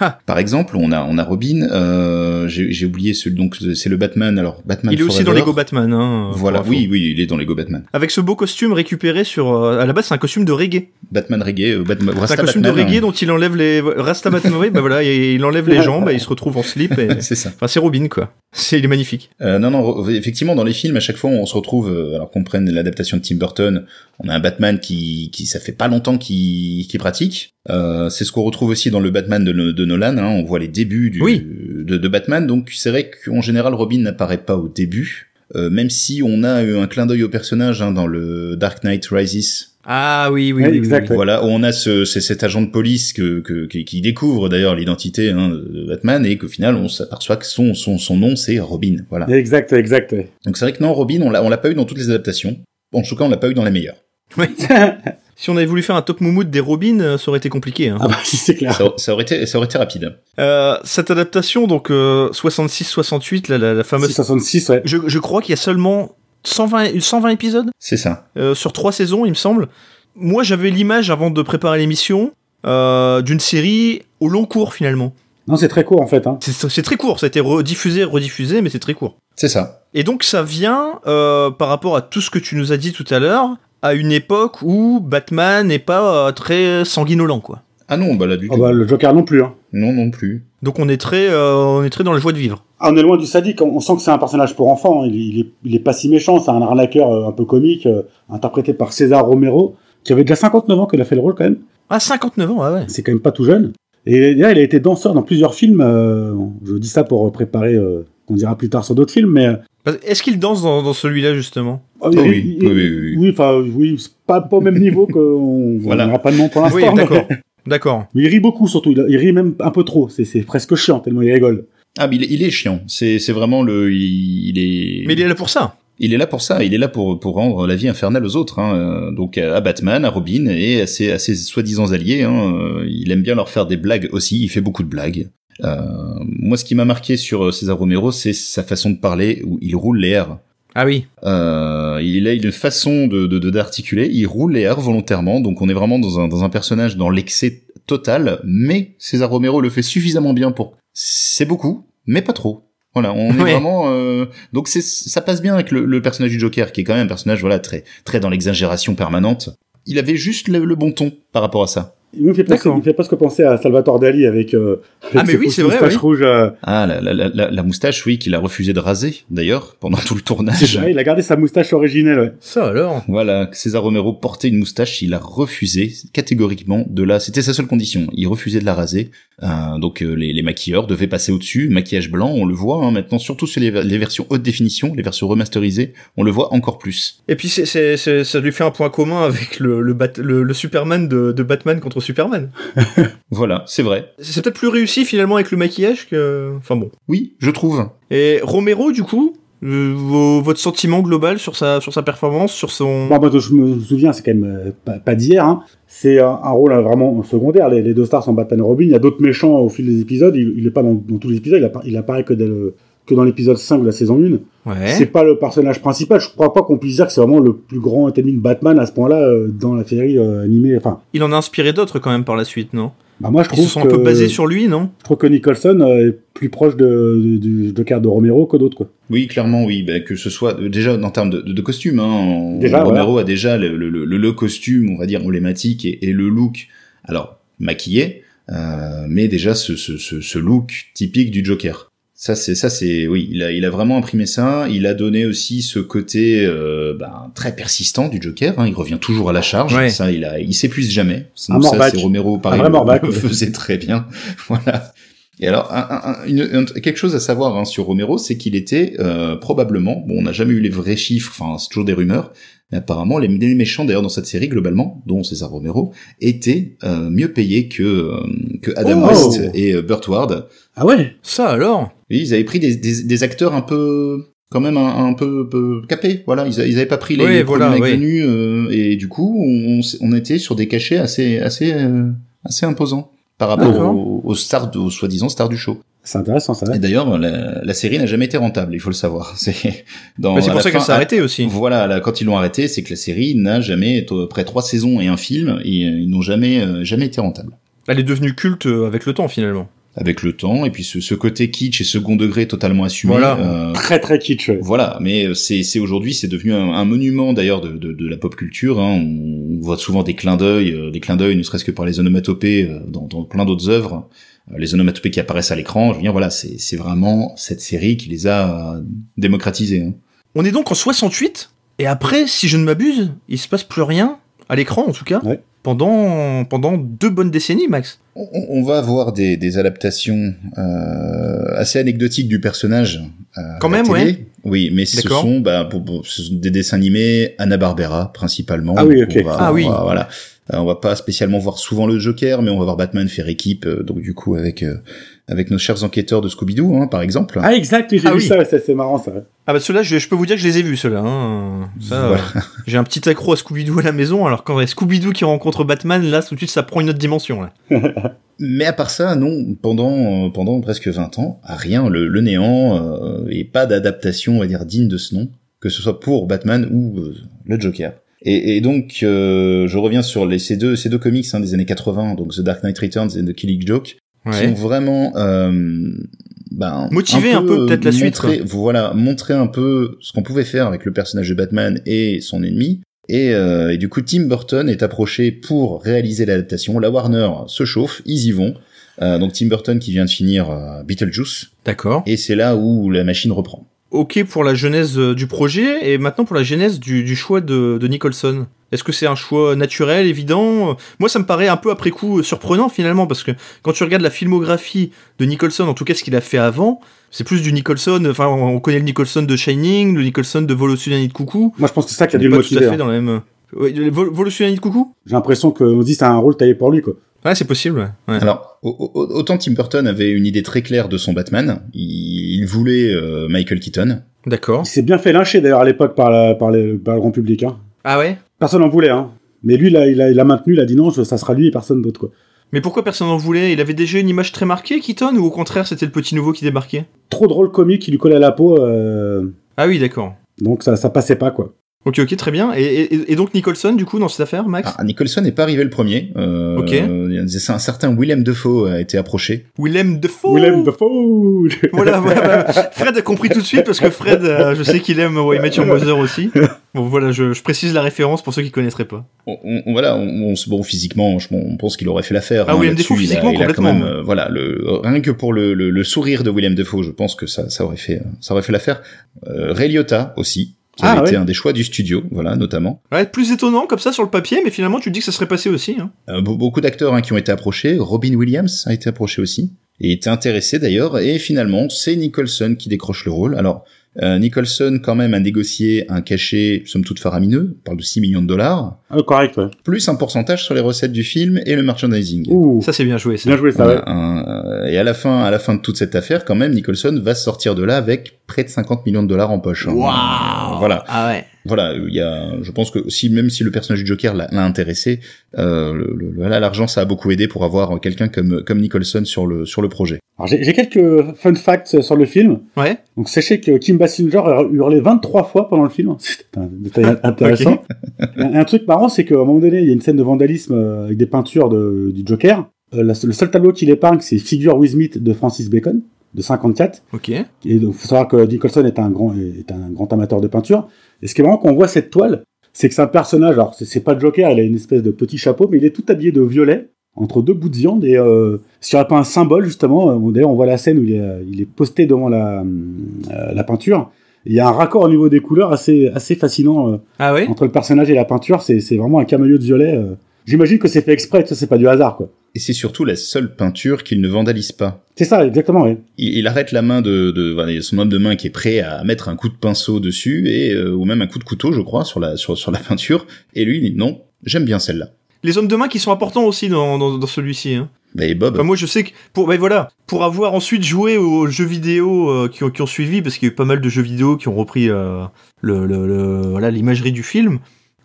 Ah, Par exemple, on a on a Robin. Euh, J'ai oublié celui donc c'est le Batman. Alors Batman. il est aussi dans Lego Batman. Hein, Voilà, oui, oui, il est dans Lego Batman. Avec ce beau costume récupéré sur. euh, à la base, c'est un costume de reggae. Batman reggae, euh, Batman, C'est un costume Batman, de reggae hein. dont il enlève les. Rasta Batman, oui, bah voilà, et il enlève les jambes et il se retrouve en slip. C'est ça. Enfin, c'est Robin, quoi. C'est, il est magnifique. Non, non, effectivement, dans les films, à chaque fois, on se retrouve, alors qu'on prenne l'adaptation de Tim Burton, on a un Batman qui, qui ça fait pas longtemps qu'il qu'il pratique. Euh, c'est ce qu'on retrouve aussi dans le Batman de, de Nolan. Hein, on voit les débuts du, Oui. de, de Batman. Donc, c'est vrai qu'en général, Robin n'apparaît pas au début. Euh, même si on a eu un clin d'œil au personnage hein, dans le Dark Knight Rises, Ah oui, oui, exact. oui. voilà, on a ce, c'est cet agent de police que, que, qui, découvre d'ailleurs l'identité hein, de Batman et qu'au final on s'aperçoit que son, son, son nom c'est Robin. Voilà. Exact, exact. Donc c'est vrai que non, Robin, on l'a, on l'a pas eu dans toutes les adaptations. En tout cas, on l'a pas eu dans les meilleures. Si on avait voulu faire un top moumoute des Robins, euh, ça aurait été compliqué. Hein. Ah bah si c'est clair. Ça, ça aurait été, ça aurait été rapide. Euh, cette adaptation, donc euh, 66-68, la, la, la fameuse. 66, ouais. Je, je crois qu'il y a seulement 120, 120 épisodes C'est ça. euh, sur trois saisons, il me semble. Moi, j'avais l'image avant de préparer l'émission euh, d'une série au long cours finalement. Non, c'est très court en fait. Hein. C'est c'est très court, ça a été rediffusé, rediffusé, mais c'est très court. C'est ça. Et donc ça vient, euh, par rapport à tout ce que tu nous as dit tout à l'heure, à une époque où Batman n'est pas euh, très sanguinolent, quoi. Ah non, bah là du Ah tout. bah le Joker non plus. Hein. Non, non plus. Donc on est très, euh, on est très dans la joie de vivre. Ah, on est loin du sadique. On on sent que c'est un personnage pour enfants. Il, est- il, est, il est pas si méchant. C'est un arnaqueur euh, un peu comique, euh, interprété par César Romero, qui avait déjà 59 ans qu'il a fait le rôle quand même. Ah 59 ans, ah ouais. C'est quand même pas tout jeune. Et là, il a été danseur dans plusieurs films. euh, je dis ça pour préparer, euh, qu'on dira plus tard sur d'autres films, mais. Est-ce qu'il danse dans, dans celui-là justement? Oh, Oh oui, il- oui, oui, oui. Oui, enfin, oui, c'est pas, pas au même niveau qu'on Voilà. on n'aura pas de nom pour l'instant. Oui, d'accord. D'accord. Mais il rit beaucoup surtout. Il, il rit même un peu trop. C'est presque chiant tellement il rigole. Ah, mais il, est- il est chiant. C'est, vraiment le, il, il est. Mais il est là pour ça. Il est là pour ça. Il est là pour pour rendre la vie infernale aux autres. Hein. Euh, Donc à Batman, à Robin et à ses, à ses soi-disant alliés. Hein. Euh, Il aime bien leur faire des blagues aussi. Il fait beaucoup de blagues. Euh, moi, ce qui m'a marqué sur César Romero, c'est sa façon de parler où il roule les R. Ah oui. Euh, il a une façon de de- de- d'articuler. il roule les R volontairement. Donc on est vraiment dans un dans un personnage dans l'excès total. Mais César Romero le fait suffisamment bien pour. C'est beaucoup, mais pas trop. Voilà, on est Ouais. vraiment euh, donc c'est ça passe bien avec le, le personnage du Joker qui est quand même un personnage voilà très très dans l'exagération permanente. Il avait juste le, le bon ton par rapport à ça. Il me fait presque, il me fait presque penser à Salvatore Dali avec. euh, avec Ah, mais ses oui, c'est vrai, oui. rouges, euh, Ah la la la, la, la moustache oui qu'il a refusé de raser d'ailleurs pendant tout le c'est tournage. vrai, il a gardé sa moustache originelle. Ouais. Ça alors. Voilà, César Romero portait une moustache, il a refusé catégoriquement de la. C'était sa seule condition. Il refusait de la raser. Euh, donc euh, les, les maquilleurs devaient passer au-dessus, maquillage blanc, on le voit hein, maintenant, surtout sur les, les versions haute définition, les versions remasterisées, on le voit encore plus. Et puis c'est, c'est, c'est- ça lui fait un point commun avec le, le, Bat- le, le Superman de, de Batman contre Superman. Voilà, c'est vrai. C'est peut-être plus réussi finalement avec le maquillage que. Enfin bon. Oui, je trouve. Et Romero, du coup, euh, vos- votre sentiment global sur sa, sur sa performance, sur son. Bon, moi, je me souviens, c'est quand même euh, pas, pas d'hier. Hein. C'est un, un rôle euh, vraiment secondaire. Les, les deux stars sont Batman et Robin. Il y a d'autres méchants au fil des épisodes. Il, il est pas dans, dans tous les épisodes. Il, il apparaît que, dès le- que dans l'épisode 5 de la saison 1. Ouais. C'est pas le personnage principal. Je crois pas qu'on puisse dire que c'est vraiment le plus grand ennemi de Batman à ce point-là euh, dans la série euh, animée. Enfin, Il en a inspiré d'autres quand même par la suite, non? Bah moi je Ils trouve se sont que un peu basés sur lui, non? je trouve que Nicholson euh, est plus proche de, de- du Joker de Romero que d'autres quoi. Oui, clairement, oui. Ben, que ce soit déjà en termes de, de, de costume. Hein, Déjà, Romero a déjà le, le, le, le costume, on va dire emblématique et, et le look. Alors maquillé, euh, mais déjà ce, ce, ce, ce look typique du Joker. Ça c'est ça c'est oui, il a il a vraiment imprimé ça. Il a donné aussi ce côté euh, ben, très persistant du Joker. Hein, il revient toujours à la charge. Ouais. Ça il a il s'épuise jamais. Donc ça c'est Romero pareil Un vrai le- Morbac, le faisait très bien. voilà. Et alors, un- un- un- une- un- quelque chose à savoir hein, sur Romero, c'est qu'il était euh, probablement, bon, on n'a jamais eu les vrais chiffres, enfin, c'est toujours des rumeurs, mais apparemment, les, les méchants, d'ailleurs, dans cette série, globalement, dont César Romero, étaient euh, mieux payés que, euh, que Adam Oh. West et euh, Burt Ward. Ah ouais? Ça alors? Et ils avaient pris des, des, des acteurs un peu quand même un, un peu, peu capés, voilà, ils, ils avaient pas pris les, Oui, les voilà, premiers mecs oui. venus, euh, et du coup, on, on était sur des cachets assez, assez, euh, assez imposants par rapport aux, aux stars, aux soi-disant stars du show. C'est intéressant ça. Et d'ailleurs, la, la série n'a jamais été rentable, il faut le savoir. C'est dans Mais c'est pour ça qu'elle s'est arrêtée aussi. Voilà, là, quand ils l'ont arrêté, c'est que la série n'a jamais, après trois saisons et un film, et, ils n'ont jamais, euh, jamais été rentables. Elle est devenue culte euh, avec le temps finalement. Avec le temps, et puis ce, ce côté kitsch et second degré totalement assumé. Voilà. euh, Très très kitsch. ouais. voilà, mais euh, c'est c'est aujourd'hui c'est devenu un, un monument d'ailleurs de, de, de la pop culture. Hein. On, on voit souvent des clins d'œil, euh, des clins d'œil, ne serait-ce que par les onomatopées euh, dans, dans plein d'autres œuvres, Euh, les onomatopées qui apparaissent à l'écran. Je veux dire, voilà, c'est c'est vraiment cette série qui les a démocratisés. Hein. On est donc en 68 et après, si je ne m'abuse, il se passe plus rien à l'écran en tout cas. Ouais. Pendant pendant deux bonnes décennies, Max. On, on va avoir des, des adaptations euh, assez anecdotiques du personnage. euh, Quand même, télé. ouais. Oui, mais ce sont, bah, pour- pour- ce sont des dessins animés Anna Barbera principalement. Ah oui, ok. on va- Ah oui. on va- voilà. Euh, on va pas spécialement voir souvent le Joker, mais on va voir Batman faire équipe. euh, donc du coup avec euh, avec nos chers enquêteurs de Scooby-Doo, hein, par exemple. Ah exact, j'ai Ah vu oui. ça, c'est c'est marrant ça. Ah bah ceux-là, je, je peux vous dire que je les ai vus ceux-là. Hein. Ça, Voilà. euh, j'ai un petit accro à Scooby-Doo à la maison, alors quand il y a Scooby-Doo qui rencontre Batman, là tout de suite ça prend une autre dimension. Là. Mais à part ça, non, pendant euh, pendant presque 20 ans, rien, le, le néant euh, et pas d'adaptation, on va dire digne de ce nom, que ce soit pour Batman ou euh, le Joker. Et, et donc, euh, je reviens sur les, ces deux ces deux comics hein, des années 80, donc The Dark Knight Returns et The Killing Joke, qui ont vraiment euh, ben, Motivé un peu, peut-être, la suite, Voilà, montrer un peu ce qu'on pouvait faire avec le personnage de Batman et son ennemi. Et, euh, et du coup, Tim Burton est approché pour réaliser l'adaptation. La Warner se chauffe, ils y vont. Euh, donc Tim Burton qui vient de finir euh, Beetlejuice, D'accord. et c'est là où la machine reprend. Ok pour la genèse du projet et maintenant pour la genèse du, du choix de, de Nicholson. Est-ce que c'est un choix naturel, évident? Moi, ça me paraît un peu après coup surprenant finalement parce que quand tu regardes la filmographie de Nicholson, en tout cas ce qu'il a fait avant, c'est plus du Nicholson. Enfin, on connaît le Nicholson de Shining, le Nicholson de Vol au-dessus d'un nid de coucou. Moi je pense que c'est ça qui a On dû le pas tout à motiver. fait hein. dans la même. Ouais, Vol, Vol au-dessus d'un nid de coucou? J'ai l'impression qu'on se dit c'est un rôle taillé pour lui quoi. Ouais, c'est possible. ouais. Ouais. Alors, au- au- autant Tim Burton avait une idée très claire de son Batman, il, il voulait euh, Michael Keaton. D'accord. Il s'est bien fait lyncher d'ailleurs à l'époque par, la- par, les- par le grand public. Hein. Ah ouais? Personne n'en voulait, hein. Mais lui, là, il a, il a maintenu, il a dit non, ça sera lui et personne d'autre, quoi. Mais pourquoi personne n'en voulait? Il avait déjà une image très marquée, Keaton, ou au contraire c'était le petit nouveau qui débarquait? Trop de rôles comiques qui lui collaient à la peau, euh, Ah oui, d'accord. donc ça, ça passait pas, quoi. Ok, ok, très bien. Et, et- et donc Nicholson, du coup, dans cette affaire, Max Ah, Nicholson n'est pas arrivé le premier. Euh, Ok. c'est Un certain Willem Dafoe a été approché. Willem Dafoe Willem Dafoe Voilà, voilà. Fred a compris tout de suite parce que Fred, euh, je sais qu'il aime Why Met Your Mother aussi. Bon, voilà, je, je précise la référence pour ceux qui connaîtraient pas. On, on- voilà, on, on se- bon physiquement, je- on pense qu'il aurait fait l'affaire. Ah, hein, Willem Il a- physiquement, il a quand complètement. même, euh, voilà, le, rien que pour le, le, le sourire de Willem Dafoe, je pense que ça, ça aurait fait, ça aurait fait l'affaire. Euh, Ray Liotta aussi, qui Ah, avait été ouais. un des choix du studio, voilà, notamment. Ouais, plus étonnant comme ça sur le papier, mais finalement tu te dis que ça serait passé aussi. Hein. Euh, be- beaucoup d'acteurs hein, qui ont été approchés. Robin Williams a été approché aussi. Et était intéressé d'ailleurs. Et finalement, c'est Nicholson qui décroche le rôle. Alors, euh, Nicholson quand même a négocié un cachet, somme toute faramineux, on parle de 6 millions de dollars, Ah, correct, ouais. plus un pourcentage sur les recettes du film et le merchandising. Ouh, Ça c'est bien joué. Ça. bien joué, ça, Voilà, ouais. un- euh, et à la fin, à la fin de toute cette affaire, quand même, Nicholson va sortir de là avec près de 50 millions de dollars en poche. hein. Waouh Voilà. Ah ouais. Voilà, il y a, je pense que si même si le personnage du Joker l'a intéressé, euh, le- le- là l'argent ça a beaucoup aidé pour avoir quelqu'un comme comme Nicholson sur le sur le projet. Alors, j'ai j'ai quelques fun facts sur le film. Ouais. Donc sachez que Kim Basinger a hurlé 23 fois pendant le film. C'est un détail intéressant. un, un truc marrant, c'est qu'à un moment donné, il y a une scène de vandalisme euh, avec des peintures de, du Joker. Euh, la- le seul tableau qu'il épargne, c'est Figure with Meat de Francis Bacon, de 54. Ok. Et donc, faut savoir que Nicholson est un grand, est un grand amateur de peinture. Et ce qui est marrant quand on voit cette toile, c'est que c'est un personnage, alors c'est- pas le Joker, il a une espèce de petit chapeau, mais il est tout habillé de violet, entre deux bouts de viande, et euh, s'il n'y aurait pas un symbole, justement, euh, d'ailleurs on voit la scène où il est, euh, il est posté devant la, euh, la peinture, il y a un raccord au niveau des couleurs assez, assez fascinant euh, Ah entre le personnage et la peinture, c'est vraiment un camélio de violet. euh. J'imagine que c'est fait exprès, ça c'est pas du hasard, quoi. Et c'est surtout la seule peinture qu'il ne vandalise pas. C'est ça, exactement, ouais. Il, il arrête la main de, de voilà, il y a son homme de main qui est prêt à mettre un coup de pinceau dessus et euh, ou même un coup de couteau, je crois, sur la sur, sur la peinture. Et lui, il dit non, j'aime bien celle-là. Les hommes de main qui sont importants aussi dans, dans, dans celui-ci. Hein. Bah, Et Bob, Enfin, moi, je sais que pour, ben voilà, pour avoir ensuite joué aux jeux vidéo euh, qui, ont, qui ont suivi, parce qu'il y a eu pas mal de jeux vidéo qui ont repris euh, le, le, le- voilà l'imagerie du film.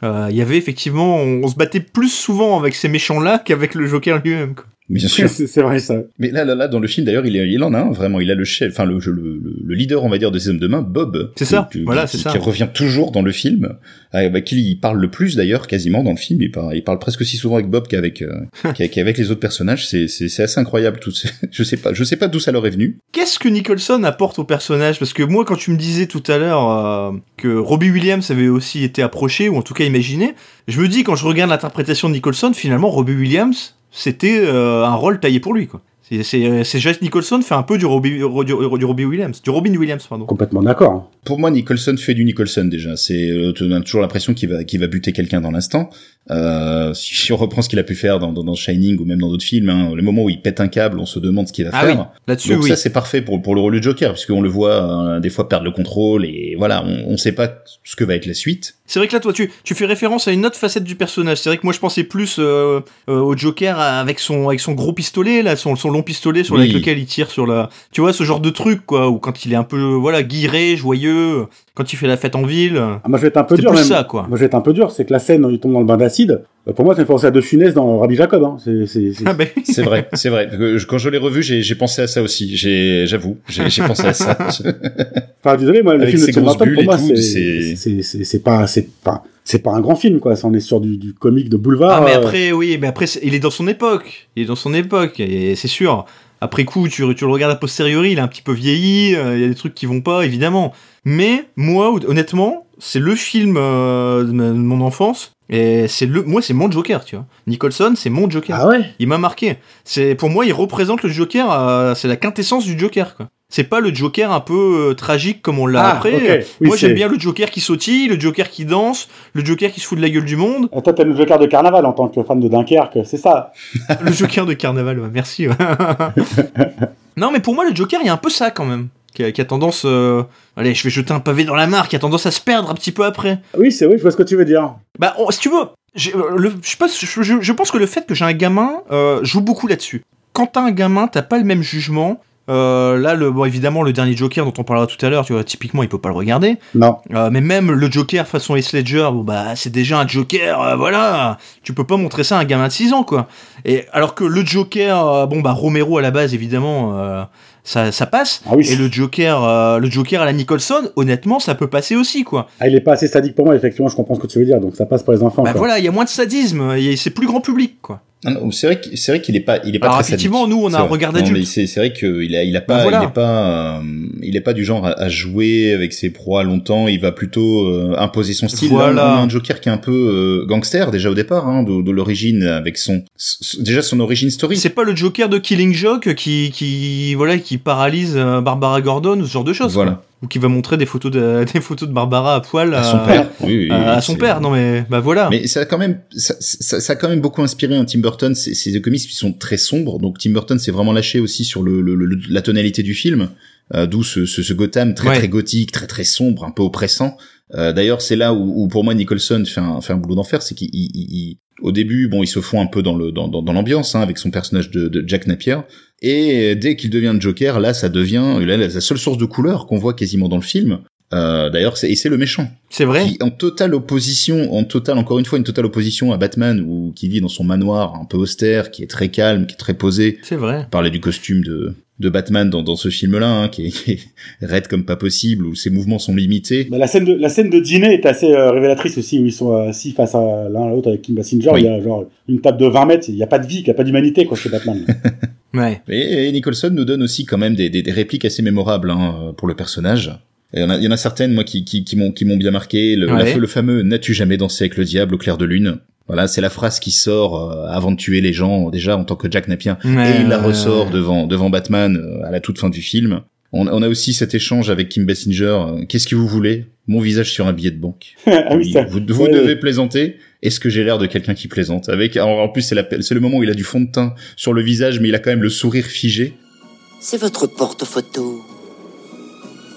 Euh, Il y avait effectivement, on, on se battait plus souvent avec ces méchants-là qu'avec le Joker lui-même. Bien sûr. C'est c'est vrai, ça. Mais là, là, là, dans le film, d'ailleurs, il, est- il en a un, vraiment. Il a le chef, enfin, le, le, le, le leader, on va dire, de ces hommes de main, Bob. C'est ça, qui- voilà, c'est ça. Qui revient toujours dans le film, avec qui il parle le plus, d'ailleurs, quasiment, dans le film. Il parle, il parle presque aussi souvent avec Bob qu'avec, euh, qu'avec les autres personnages. C'est, c'est, c'est assez incroyable, tout ces- Je sais pas, je sais pas d'où ça leur est venu. Qu'est-ce que Nicholson apporte au personnage? Parce que moi, quand tu me disais tout à l'heure euh, que Robbie Williams avait aussi été approché, ou en tout cas imaginé, je me dis, quand je regarde l'interprétation de Nicholson, finalement, Robbie Williams, c'était euh, un rôle taillé pour lui. quoi. C'est- C'est c'est Jack Nicholson fait un peu du Robbie, du, du Robbie Williams, du Robin Williams, pardon. Complètement d'accord. Pour moi, Nicholson fait du Nicholson, déjà. C'est, euh, tu as toujours l'impression qu'il va, qu'il va buter quelqu'un dans l'instant. Euh, si, si on reprend ce qu'il a pu faire dans, dans, dans Shining ou même dans d'autres films, hein, le moment où il pète un câble, on se demande ce qu'il va Ah oui, faire. là-dessus, Donc oui. ça c'est parfait pour pour le rôle de Joker puisqu'on le voit euh, des fois perdre le contrôle et voilà on, on sait pas ce que va être la suite. C'est vrai que là, toi, tu, tu fais référence à une autre facette du personnage. C'est vrai que moi, je pensais plus euh, euh, au Joker avec son, avec son gros pistolet, là, son, son long pistolet sur Oui. avec lequel il tire sur la. Tu vois, ce genre de truc, quoi, ou quand il est un peu, voilà, guiré, joyeux, quand il fait la fête en ville. Ah, moi, je vais être un peu dur, même. ça, quoi. Moi, je vais être un peu dur, c'est que la scène où il tombe dans le bain euh, pour moi, ça me fait penser à De Funès dans Rabbi Jacob, hein. C'est, Ah ben, C'est vrai, c'est vrai. Quand je l'ai revu, j'ai pensé à ça aussi. J'avoue, j'ai pensé à ça. Enfin, désolé, moi, le Avec film de Tim Burton, pour moi, c'est, pas, c'est pas, c'est pas un grand film, quoi. Ça, on est sur du, du comique de boulevard. ah, mais euh, après, oui, mais après, il est dans son époque. Il est dans son époque, et c'est sûr. Après coup, tu, tu le regardes a posteriori, il a un petit peu vieilli, euh, il y a des trucs qui vont pas, évidemment. Mais moi, honnêtement, c'est le film euh, de mon enfance, et c'est le, moi, c'est mon Joker, tu vois. Nicholson, c'est mon Joker. Ah ouais? Il m'a marqué. C'est pour moi, il représente le Joker. euh, c'est la quintessence du Joker, quoi. C'est pas le Joker un peu euh, tragique comme on l'a Ah, après. Oui, moi, j'aime bien le Joker qui sautille, le Joker qui danse, le Joker qui se fout de la gueule du monde, Euh, Toi, t'aimes le Joker de Carnaval en tant que fan de Dunkerque, c'est ça? le Joker de Carnaval. ouais, merci. ouais. non, mais pour moi, le Joker, il y a un peu ça quand même, qui a, qui a tendance. euh, Allez, je vais jeter un pavé dans la mare, qui a tendance à se perdre un petit peu après. Oui, c'est oui, je vois ce que tu veux dire. Bah, on- si tu veux, euh, le- je, je, je- pense que le fait que j'ai un gamin joue beaucoup là-dessus. Quand t'as un gamin, t'as pas le même jugement. Euh, là, le, bon, évidemment, le dernier Joker dont on parlera tout à l'heure, tu vois, typiquement, il peut pas le regarder. Non. Euh, mais même le Joker façon Heath Ledger, bon, bah, c'est déjà un Joker, euh, voilà. Tu peux pas montrer ça à un gamin de 6 ans, quoi. Et alors que le Joker, euh, bon, bah, Romero à la base, évidemment, euh, ça, ça passe. Ah oui. Et le Joker, euh, le Joker à la Nicholson, honnêtement, ça peut passer aussi, quoi. Ah, il est pas assez sadique pour moi, effectivement, je comprends ce que tu veux dire, donc ça passe pour les enfants. Bah quoi. voilà, il y a moins de sadisme, c'est plus grand public, quoi. Non, c'est vrai c'est vrai qu'il est pas il est pas Alors, très effectivement, sadique. nous, on a un vrai. regard d'adulte. c'est vrai qu'il a il a pas Bah, voilà. il est pas euh, il est pas du genre à, à jouer avec ses proies longtemps, il va plutôt euh, imposer son style. Là, Voilà. on a un Joker qui est un peu euh, gangster déjà au départ hein, de, de l'origine avec son déjà son origin story. C'est pas le Joker de Killing Joke qui, qui, voilà, qui paralyse euh, Barbara Gordon ou ce genre de choses. Voilà. quoi. Ou qui va montrer des photos de, des photos de Barbara à poil À son euh, père. Oui, oui, à, oui, à son père. Non mais, bah voilà. Mais ça a quand même, ça, ça, ça a quand même beaucoup inspiré un Tim Burton. C'est des comics qui sont très sombres. Donc Tim Burton s'est vraiment lâché aussi sur le, le- le- la tonalité du film, euh, d'où ce, ce, ce Gotham très Ouais. très gothique, très très sombre, un peu oppressant. Euh, D'ailleurs, c'est là où, où pour moi Nicholson fait un, fait un boulot d'enfer, c'est qu'il, il- il- au début, bon, il se fond un peu dans le dans, dans, dans l'ambiance hein, avec son personnage de, de Jack Napier. Et dès qu'il devient Joker, là, ça devient la seule source de couleur qu'on voit quasiment dans le film. Euh, D'ailleurs, c'est et c'est le méchant C'est vrai. qui en totale opposition, en total encore une fois une totale opposition à Batman ou qui vit dans son manoir un peu austère, qui est très calme, qui est très posé. C'est vrai. Parlait du costume de de Batman dans, dans ce film-là, hein, qui, est, qui est raide comme pas possible, où ses mouvements sont limités. Bah, la scène de la scène de dîner est assez euh, révélatrice aussi où ils sont assis face à l'un à l'autre avec Kim Basinger. Oui. Il y a genre une table de 20 mètres. Il y a pas de vie, il y a pas d'humanité quoi chez Batman. Ouais. Et, et Nicholson nous donne aussi quand même des, des, des répliques assez mémorables hein, pour le personnage. Il y, en a, il y en a certaines, moi, qui, qui, qui m'ont qui m'ont bien marqué. Le, Ouais. la- le fameux "N'as-tu jamais dansé avec le diable au clair de lune? Voilà, c'est la phrase qui sort euh, avant de tuer les gens, déjà en tant que Jack Napier. Ouais, et il la ressort ouais. devant devant Batman euh, à la toute fin du film. On, on a aussi cet échange avec Kim Basinger. euh, Qu'est-ce que vous voulez? Mon visage sur un billet de banque. ah oui, ça. vous vous Ouais, devez ouais. plaisanter. Est-ce que j'ai l'air de quelqu'un qui plaisante? Avec en, en plus c'est la- c'est le moment où il a du fond de teint sur le visage, mais il a quand même le sourire figé. C'est votre porte-photo.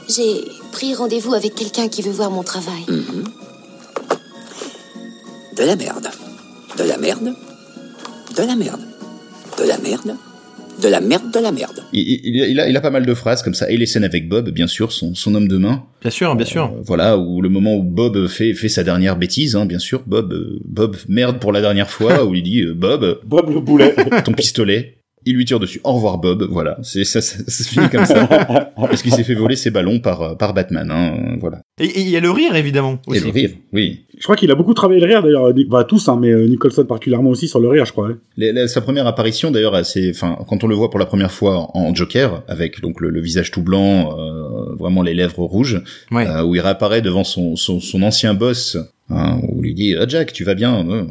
J'ai pris rendez-vous avec quelqu'un qui veut voir mon travail. Mhm. De la merde. De la merde. De la merde. De la merde. De la merde, de la merde. Il, il- il a, il a pas mal de phrases comme ça. Et les scènes avec Bob, bien sûr, son, son homme de main. Bien sûr, bien sûr. Euh, voilà, où le moment où Bob fait, fait sa dernière bêtise, hein, bien sûr. Bob, euh, Bob merde pour la dernière fois, où il dit euh, Bob, Bob le boulet. ton pistolet. Il lui tire dessus. Au revoir Bob. Voilà, c'est ça, ça, ça se finit comme ça. Parce qu'il s'est fait voler ses ballons par euh, par Batman. Hein, voilà. Et et il y a le rire, évidemment. Et Aussi. le rire, oui. Je crois qu'il a beaucoup travaillé le rire d'ailleurs. Bah tous hein, mais euh, Nicholson particulièrement aussi sur le rire, je crois. hein. La- sa première apparition d'ailleurs, assez, enfin, quand on le voit pour la première fois en, en Joker, avec donc le, le visage tout blanc, euh, vraiment les lèvres rouges, Ouais. euh, où il réapparaît devant son, son, son ancien boss, hein, où il lui dit ah, Jack, tu vas bien euh.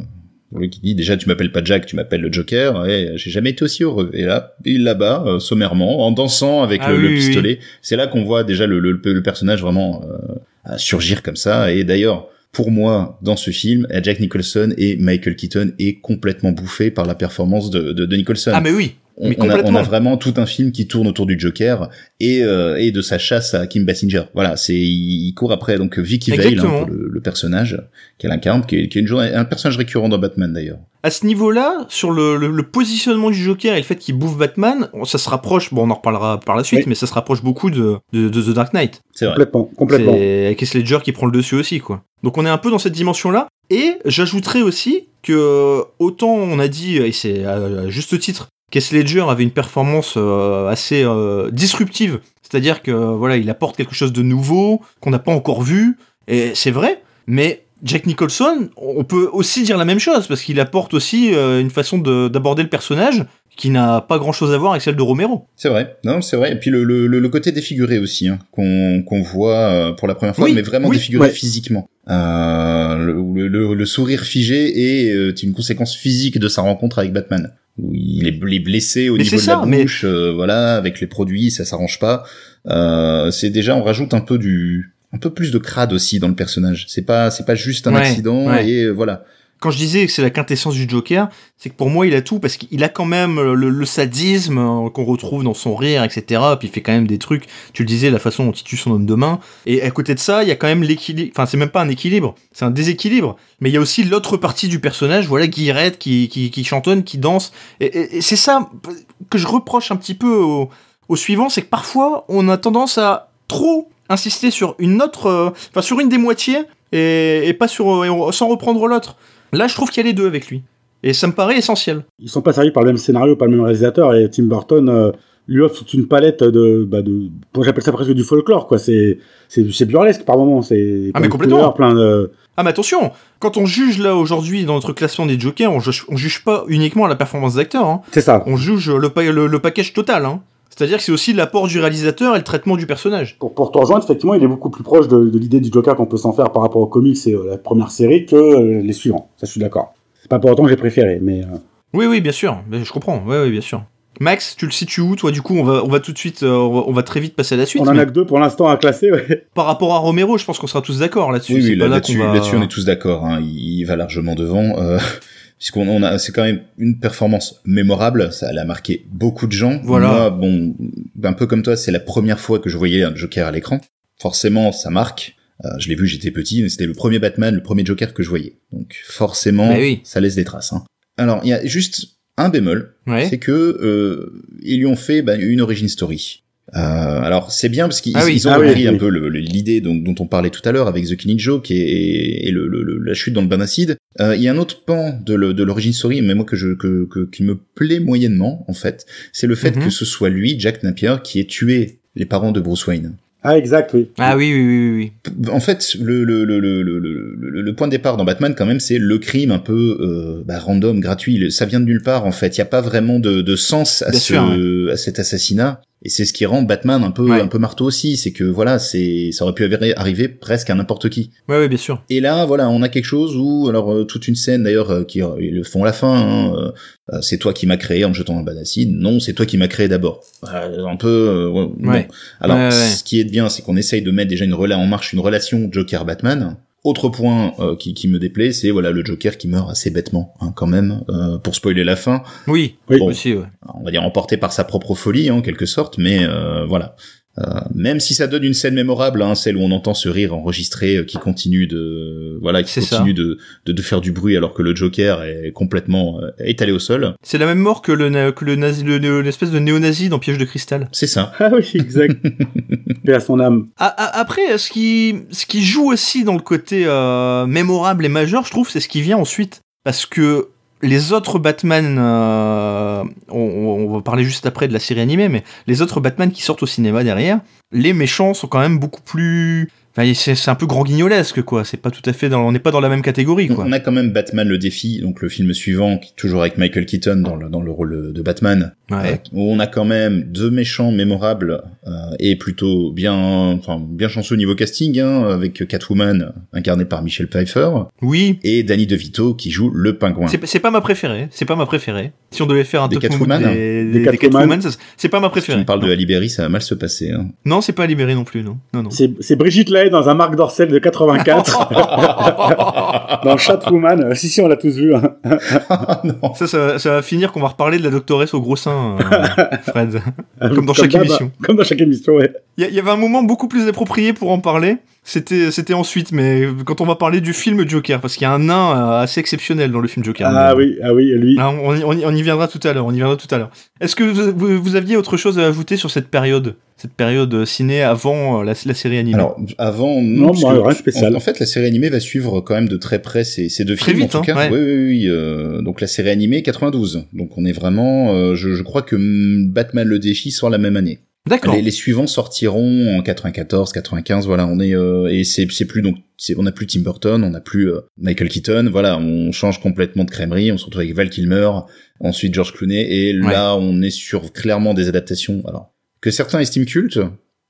Lui qui dit déjà tu m'appelles pas Jack, tu m'appelles le Joker, et j'ai jamais été aussi heureux. Et là, il là-bas, euh, sommairement, en dansant avec Ah le, oui, le oui, pistolet. C'est là qu'on voit déjà le, le, le personnage vraiment euh, surgir comme ça. Et d'ailleurs, pour moi, dans ce film, Jack Nicholson et Michael Keaton est complètement bouffé par la performance de, de, de Nicholson. Ah mais oui. On, Mais on a, on a vraiment tout un film qui tourne autour du Joker et, euh, et de sa chasse à Kim Basinger. Voilà, c'est il court après donc Vicky Vale, hein, le, le personnage qu'elle incarne, qui est, qui est une journée- un personnage récurrent dans Batman d'ailleurs. À ce niveau-là, sur le, le- le positionnement du Joker et le fait qu'il bouffe Batman, ça se rapproche. Bon, on en reparlera par la suite, Oui. mais ça se rapproche beaucoup de, de, de The Dark Knight. C'est vrai. Complètement, complètement. C'est avec Ledger qui prend le dessus aussi, quoi. Donc on est un peu dans cette dimension-là. Et j'ajouterais aussi que autant on a dit, et c'est à juste titre, qu'Heath Ledger avait une performance euh, assez euh, disruptive. C'est-à-dire que voilà, il apporte quelque chose de nouveau qu'on n'a pas encore vu. Et c'est vrai, mais Jack Nicholson, on peut aussi dire la même chose parce qu'il apporte aussi euh, une façon de- d'aborder le personnage qui n'a pas grand-chose à voir avec celle de Romero. C'est vrai, non, c'est vrai. Et puis le, le, le- côté défiguré aussi, hein, qu'on qu'on voit euh, pour la première fois, Oui, mais vraiment oui, défiguré ouais. physiquement. Euh, le, le, le sourire figé est euh, une conséquence physique de sa rencontre avec Batman. Où il est, blessé au Mais niveau de la ça, mais- bouche, euh, voilà, avec les produits, ça s'arrange pas. Euh, c'est déjà, on rajoute un peu du, un peu plus de crade aussi dans le personnage. C'est pas, c'est pas juste un Ouais, accident ouais. et euh, voilà. Quand je disais que c'est la quintessence du Joker, c'est que pour moi il a tout parce qu'il a quand même le, sadisme euh, qu'on retrouve dans son rire, etc. Puis il fait quand même des trucs. Tu le disais, la façon dont il tue son homme de main. Et à côté de ça, il y a quand même l'équilibre. Enfin, c'est même pas un équilibre, c'est un déséquilibre. Mais il y a aussi l'autre partie du personnage, voilà, Guillerette qui, qui, qui chantonne, qui danse. Et, c'est ça que je reproche un petit peu au, au suivant, c'est que parfois on a tendance à trop insister sur une autre, euh, enfin sur une des moitiés et, et pas sur sans reprendre l'autre. Là, je trouve qu'il y a les deux avec lui. Et ça me paraît essentiel. Ils sont pas servis par le même scénario, par le même réalisateur, et Tim Burton euh, lui offre toute une palette de, bah de, j'appelle ça presque du folklore, quoi. C'est, burlesque par moments. C'est Ah, mais complètement. plein de. Ah mais attention, quand on juge là aujourd'hui dans notre classement des Jokers, on juge, on juge pas uniquement la performance d'acteur, hein. C'est ça. on juge le, pa- le, le package total. Hein. C'est-à-dire que c'est aussi l'apport du réalisateur et le traitement du personnage. Pour, pour te rejoindre, effectivement, il est beaucoup plus proche de, de l'idée du Joker qu'on peut s'en faire par rapport aux comics et euh, la première série que euh, les suivants. Ça, je suis d'accord. C'est pas pour autant que j'ai préféré, mais euh, Oui, oui, bien sûr, mais je comprends. Oui, oui, bien sûr. Max, tu le situes où Toi, du coup, on va, on va tout de suite, euh, on, va, on va très vite passer à la suite. on en mais a que deux pour l'instant à classer. Ouais. Par rapport à Romero, je pense qu'on sera tous d'accord là-dessus. Oui, C'est oui, pas là- là là-dessus, va- on est tous d'accord. Hein, il, il va largement devant. Puisqu'on on a, c'est quand même une performance mémorable. Ça elle a marqué beaucoup de gens. Voilà. Moi, bon, un peu comme toi, c'est la première fois que je voyais un Joker à l'écran. Forcément, ça marque. Euh, je l'ai vu, j'étais petit, mais c'était le premier Batman, le premier Joker que je voyais. Donc, forcément, Bah oui. ça laisse des traces. Hein. Alors, il y a juste un bémol, Ouais. c'est que euh, ils lui ont fait bah, une origin story. Euh, alors c'est bien parce qu'ils Ah oui. ont Ah oui, repris un oui. peu l'idée dont, dont on parlait tout à l'heure avec The Killing Joke et, et le, le- le- la chute dans le bain d'acide. Euh, Il y a un autre pan de l'origine story, mais moi que je que, que- qui me plaît moyennement en fait, c'est le fait Mhm. que ce soit lui, Jack Napier, qui ait tué les parents de Bruce Wayne. Ah, exact, oui. Ah oui, oui, oui, oui, oui. En fait, le, le, le, le, le, le, point de départ dans Batman, quand même, c'est le crime un peu euh, bah, random, gratuit. Ça vient de nulle part, en fait. Il n'y a pas vraiment de, de sens à, Bien ce, sûr, à cet assassinat. Et c'est ce qui rend Batman un peu, Ouais. un peu marteau aussi. C'est que voilà, c'est, ça aurait pu arri- arriver presque à n'importe qui. Ouais, ouais, bien sûr. Et là, voilà, on a quelque chose où, alors, euh, toute une scène d'ailleurs euh, qui euh, ils le font à la fin. hein, euh, c'est toi qui m'as créé en me jetant un bas d'acide. Non, c'est toi qui m'as créé d'abord. Un peu. ouais. Alors, ce qui est bien, c'est qu'on essaye de mettre déjà une rela en marche une relation Joker-Batman. Autre point euh, qui, qui me déplaît, c'est voilà le Joker qui meurt assez bêtement, hein, quand même, euh, pour spoiler la fin. Oui, Oui. Bon. aussi, ouais. On va dire emporté par sa propre folie, en quelque sorte, mais euh, voilà. Euh, même si ça donne une scène mémorable, hein, celle où on entend ce rire enregistré euh, qui continue de voilà, qui continue de, de de faire du bruit alors que le Joker est complètement euh, étalé au sol. C'est la même mort que le, que le nazi, le- le- l'espèce de néo-nazi dans Piège de cristal. C'est ça. Ah oui, exact. Paix à son âme. Après, ce qui, ce qui joue aussi dans le côté euh, mémorable et majeur, je trouve, c'est ce qui vient ensuite. Parce que les autres Batman, euh, on, va parler juste après de la série animée, mais les autres Batman qui sortent au cinéma derrière, les méchants sont quand même beaucoup plus... Enfin, c'est c'est un peu grand guignolesque, quoi. C'est pas tout à fait dans... On n'est pas dans la même catégorie, quoi. On a quand même Batman le défi, donc le film suivant, qui toujours avec Michael Keaton dans le dans le rôle de Batman, Ouais. Euh, où on a quand même deux méchants mémorables euh, et plutôt bien, enfin bien chanceux au niveau casting, hein, avec Catwoman incarnée par Michelle Pfeiffer Oui, et Danny DeVito qui joue le pingouin. c'est pas ma préférée. C'est pas ma préférée. Si on devait faire un Des top Catwoman des, Des des, des Catwoman. C'est pas ma Si tu préférée. me parles de non. Ali Berry, ça va mal se passer. Hein. non, c'est pas libéré non plus, non. Non, non. C'est Brigitte Dans un Marc Dorcel de 84. dans Chatwoman. Euh, Si, si, on l'a tous vu. hein. non. Ça, ça, va- ça va finir qu'on va reparler de la doctoresse au gros sein, euh, Fred. Comme dans chaque émission. Comme dans chaque émission, ouais. Il y, a- il y avait un moment beaucoup plus approprié pour en parler. C'était, c'était ensuite, mais quand on va parler du film Joker, parce qu'il y a un nain euh, assez exceptionnel dans le film Joker. Ah Mais- oui, ah oui, lui. Ah, on, y- on y- on y viendra tout à l'heure. On y viendra tout à l'heure. Est-ce que vous, vous- vous aviez autre chose à ajouter sur cette période, cette période euh, ciné avant euh, la, la série animée? Alors avant, Non, que, rien de spécial. En, en fait, la série animée va suivre quand même de très près ces, ces deux Très films. vite, en tout hein, cas. ouais. Oui, oui, oui. euh, donc la série animée 92. Donc on est vraiment. euh, je, je crois que mm, Batman le défi sort la même année. D'accord. Les, les suivants sortiront en 94, 95. Voilà, on est euh, et c'est c'est plus donc c'est on n'a plus Tim Burton, on n'a plus euh, Michael Keaton. Voilà, on change complètement de crèmerie. On se retrouve avec Val Kilmer, ensuite George Clooney et là on est sur clairement des adaptations. Alors que certains estiment culte.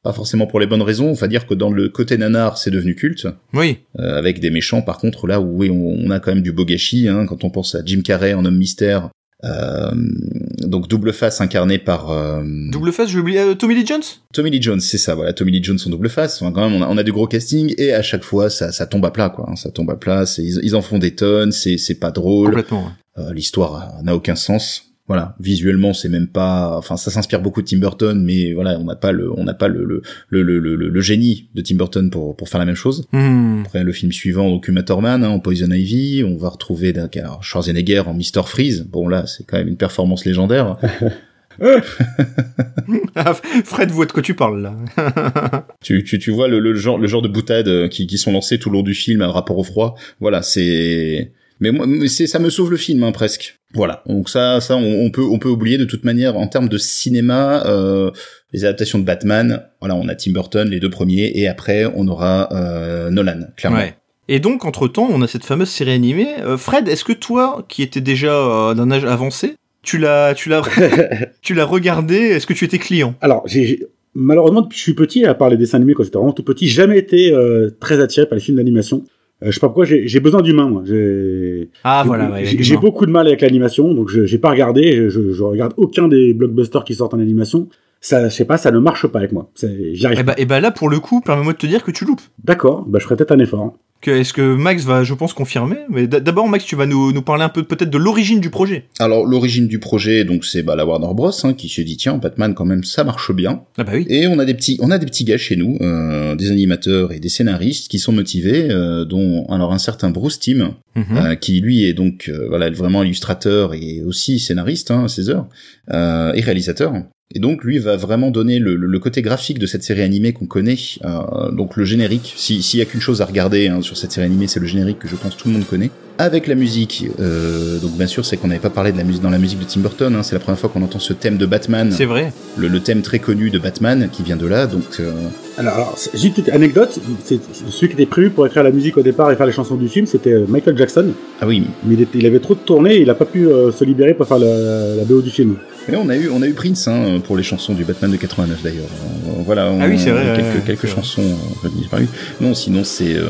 Pas forcément pour les bonnes raisons. On va dire que dans le côté nanar, c'est devenu culte. Oui. Euh, avec des méchants, par contre, là où oui, on, on a quand même du beau gâchis, hein, quand on pense à Jim Carrey en homme mystère, euh, donc double face incarné par euh, Double face, j'ai oublié. euh, Tommy Lee Jones? Tommy Lee Jones, c'est ça, voilà, Tommy Lee Jones en double face. Enfin, quand même, on a, on a du gros casting et à chaque fois, ça, ça tombe à plat, quoi. hein, ça tombe à plat. Ils, ils en font des tonnes, c'est, c'est pas drôle. Complètement. ouais. Euh, L'histoire n'a aucun sens. Voilà, visuellement, c'est même pas. Enfin, ça s'inspire beaucoup de Tim Burton, mais voilà, on n'a pas le, on n'a pas le le, le, le, le, le génie de Tim Burton pour pour faire la même chose. Hmm. Après le film suivant, donc Uma Thurman hein, en Poison Ivy, on va retrouver alors, Schwarzenegger en Mr Freeze. Bon là, c'est quand même une performance légendaire. Fred voit de quoi tu parles là. tu, tu, tu vois le, le genre le genre de boutades euh, qui, qui sont lancées tout le long du film par rapport au froid. Voilà, c'est mais moi c'est ça me sauve le film hein, presque. Voilà. Donc ça ça on, on peut on peut oublier de toute manière en termes de cinéma euh, les adaptations de Batman. Voilà, on a Tim Burton les deux premiers et après on aura euh, Nolan clairement. Ouais. Et donc, entre-temps, on a cette fameuse série animée. Euh, Fred, est-ce que toi, qui étais déjà euh, d'un âge avancé, tu l'as, tu l'as, tu l'as regardé? Est-ce que tu étais client? Alors, j'ai j'ai- malheureusement, depuis que je suis petit, à part les dessins animés quand j'étais vraiment tout petit, jamais été euh, très attiré par les films d'animation. Euh, je sais pas pourquoi, j'ai besoin d'humain, moi. J'ai Ah voilà, ouais, j'ai beaucoup de mal avec l'animation, donc je j'ai pas regardé. Je, je, regarde aucun des blockbusters qui sortent en animation. Ça, je sais pas, ça ne marche pas avec moi. J'y arrive Et pas. bah, et bah là, pour le coup, permets-moi de te dire que tu loupes. D'accord, bah je ferai peut-être un effort. Que, est-ce que Max va, je pense, confirmer Mais d'abord, Max, tu vas nous, nous parler un peu peut-être de l'origine du projet. Alors l'origine du projet, donc c'est bah, la Warner Bros hein, qui se dit tiens Batman quand même ça marche bien. Ah bah oui. Et on a des petits, on a des petits gars chez nous, euh, des animateurs et des scénaristes qui sont motivés, euh, dont alors un certain Bruce Timm, Mhm. euh, qui lui est donc euh, voilà vraiment illustrateur et aussi scénariste hein, à ses heures euh, et réalisateur. Et donc lui va vraiment donner le, le- côté graphique de cette série animée qu'on connaît, euh, donc le générique. Si- S'il y a qu'une chose à regarder hein, sur cette série animée, c'est le générique que je pense tout le monde connaît. Avec la musique, euh, donc bien sûr c'est qu'on n'avait pas parlé de la musique dans la musique de Tim Burton. hein, c'est la première fois qu'on entend ce thème de Batman, C'est vrai. le, le thème très connu de Batman qui vient de là. Donc euh, Alors, alors, juste une petite anecdote, c'est celui qui était prévu pour écrire la musique au départ et faire les chansons du film, c'était euh, Michael Jackson, ah oui, mais il, était- il avait trop de tournées et il a pas pu euh, se libérer pour faire la, la BO du film. Mais on a eu on a eu Prince hein, pour les chansons du Batman de 89 d'ailleurs. Voilà, on- Ah oui, c'est vrai, quelques, quelques vrai. chansons lui. Non, sinon c'est euh,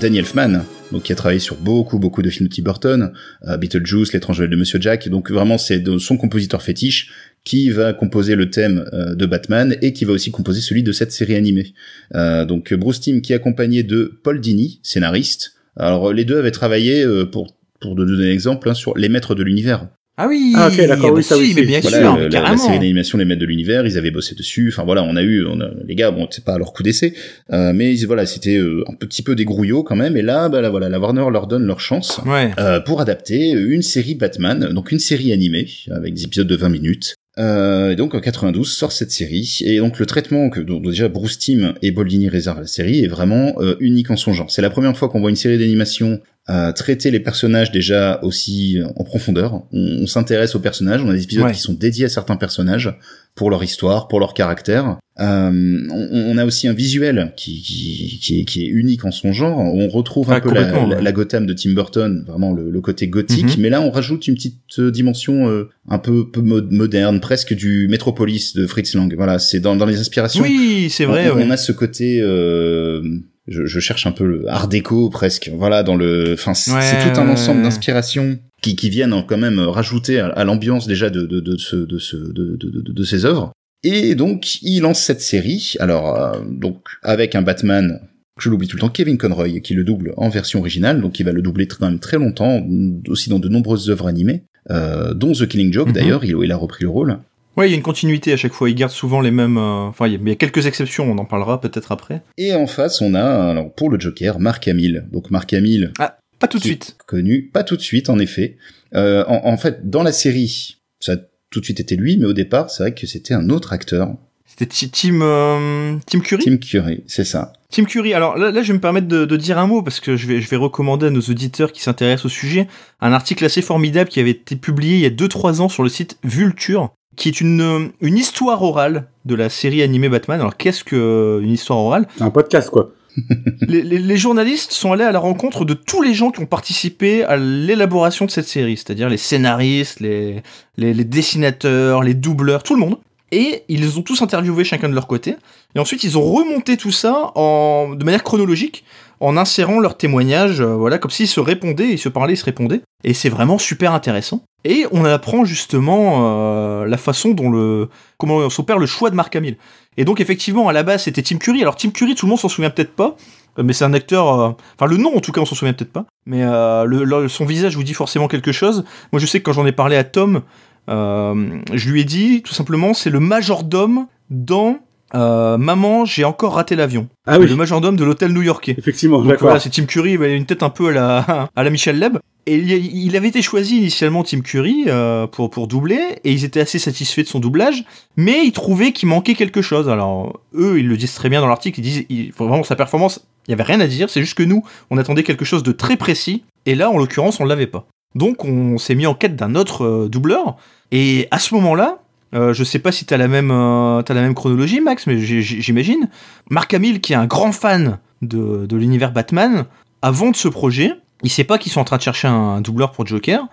Danny Elfman, donc qui a travaillé sur beaucoup beaucoup de films de Tim Burton, euh, Beetlejuice, L'étrange de Monsieur Jack. Donc vraiment c'est son compositeur fétiche qui va composer le thème euh, de Batman et qui va aussi composer celui de cette série animée. Euh, donc Bruce Timm qui est accompagné de Paul Dini, scénariste. Alors les deux avaient travaillé euh, pour pour donner un exemple hein, sur Les Maîtres de l'univers. Ah oui. Ah, ok, d'accord, bah oui, ça, si, oui, mais bien Voilà, sûr, le- la, série d'animation Les Maîtres de l'Univers, ils avaient bossé dessus. Enfin voilà, on a eu, on a, les gars, bon, c'est pas à leur coup d'essai, euh, mais voilà, c'était euh, un petit peu des grouillots quand même. Et là, bah là, voilà, la Warner leur donne leur chance Ouais. euh, pour adapter une série Batman, donc une série animée avec des épisodes de 20 minutes. Euh, et donc en 92 sort cette série et donc le traitement que dont déjà Bruce Timm et Boldini réservent à la série est vraiment euh, unique en son genre. C'est la première fois qu'on voit une série d'animation euh, traiter les personnages déjà aussi en profondeur. On, on s'intéresse aux personnages, on a des épisodes Ouais. qui sont dédiés à certains personnages pour leur histoire, pour leur caractère. Euh, on, on a aussi un visuel qui, qui, qui, est, qui est unique en son genre. On retrouve un Ah, peu la, la, ouais. la Gotham de Tim Burton, vraiment le, le côté gothique, Mhm. mais là on rajoute une petite euh, dimension euh, un peu, peu mo- moderne, presque du Metropolis de Fritz Lang. Voilà, c'est dans, dans les inspirations. Oui, c'est vrai. on, ouais. on a ce côté. Euh, je, je cherche un peu le art déco presque. Voilà, dans le. Enfin, c'est Ouais, tout un ensemble ouais. d'inspirations qui, qui viennent quand même rajouter à, à l'ambiance déjà de, de, de, ce, de, ce, de, de, de, de ces œuvres. Et donc, il lance cette série. Alors, euh, donc, avec un Batman, je l'oublie tout le temps, Kevin Conroy, qui le double en version originale, donc il va le doubler quand même très longtemps, aussi dans de nombreuses œuvres animées, euh, dont The Killing Joke Mhm. d'ailleurs, il, il a repris le rôle. Ouais, il y a une continuité à chaque fois. Ils gardent souvent les mêmes. euh, Enfin, il y a- quelques exceptions. On en parlera peut-être après. Et en face, on a, alors, pour le Joker, Mark Hamill. Donc Mark Hamill, Pas tout de suite. connu, pas tout de suite en effet. Euh, en, en fait, dans la série, ça a tout de suite été lui, mais au départ, c'est vrai que c'était un autre acteur, C'était Ti- Tim euh, Tim Curry? Tim Curry, c'est ça. Tim Curry. Alors là, là, je vais me permettre de, de dire un mot parce que je vais, je vais recommander à nos auditeurs qui s'intéressent au sujet un article assez formidable qui avait été publié il y a 2-3 ans sur le site Vulture, qui est une, euh, une histoire orale de la série animée Batman. Alors qu'est-ce que euh, une histoire orale? C'est un podcast, quoi. les, les- les journalistes sont allés à la rencontre de tous les gens qui ont participé à l'élaboration de cette série, c'est-à-dire les scénaristes, les, les, les dessinateurs, les doubleurs, tout le monde. Et ils ont tous interviewés chacun de leur côté. Et ensuite, ils ont remonté tout ça en, de manière chronologique, en insérant leurs témoignages, euh, voilà, comme s'ils se répondaient, ils se parlaient, ils se répondaient. Et c'est vraiment super intéressant. Et on apprend justement euh, la façon dont le, comment s'opère le choix de Mark Hamill. Et donc effectivement, à la base, c'était Tim Curry. Alors Tim Curry, tout le monde s'en souvient peut-être pas, euh, mais c'est un acteur. Enfin, le nom en tout cas, on s'en souvient peut-être pas. Mais le, son visage vous dit forcément quelque chose. Moi, je sais que quand j'en ai parlé à Tom, je lui ai dit tout simplement, c'est le majordome dans euh, Maman, j'ai encore raté l'avion. Ah oui, Le majordome de l'hôtel new-yorkais. effectivement, d'accord. voilà, c'est Tim Curry, il a une tête un peu à la, à la Michel Leb. Et il, avait été choisi initialement Tim Curry euh, pour, pour doubler, et ils étaient assez satisfaits de son doublage, mais ils trouvaient qu'il manquait quelque chose. Alors, eux, ils le disent très bien dans l'article, ils disent il, vraiment sa performance, il y avait rien à dire, c'est juste que nous, on attendait quelque chose de très précis, et là, en l'occurrence, on l'avait pas. Donc, on s'est mis en quête d'un autre euh, doubleur, et à ce moment-là, euh, je sais pas si t'as la même euh, la même chronologie, Max, mais j'imagine. Mark Hamill, qui est un grand fan de, de l'univers Batman, avant de ce projet, il sait pas qu'ils sont en train de chercher un doubleur pour Joker.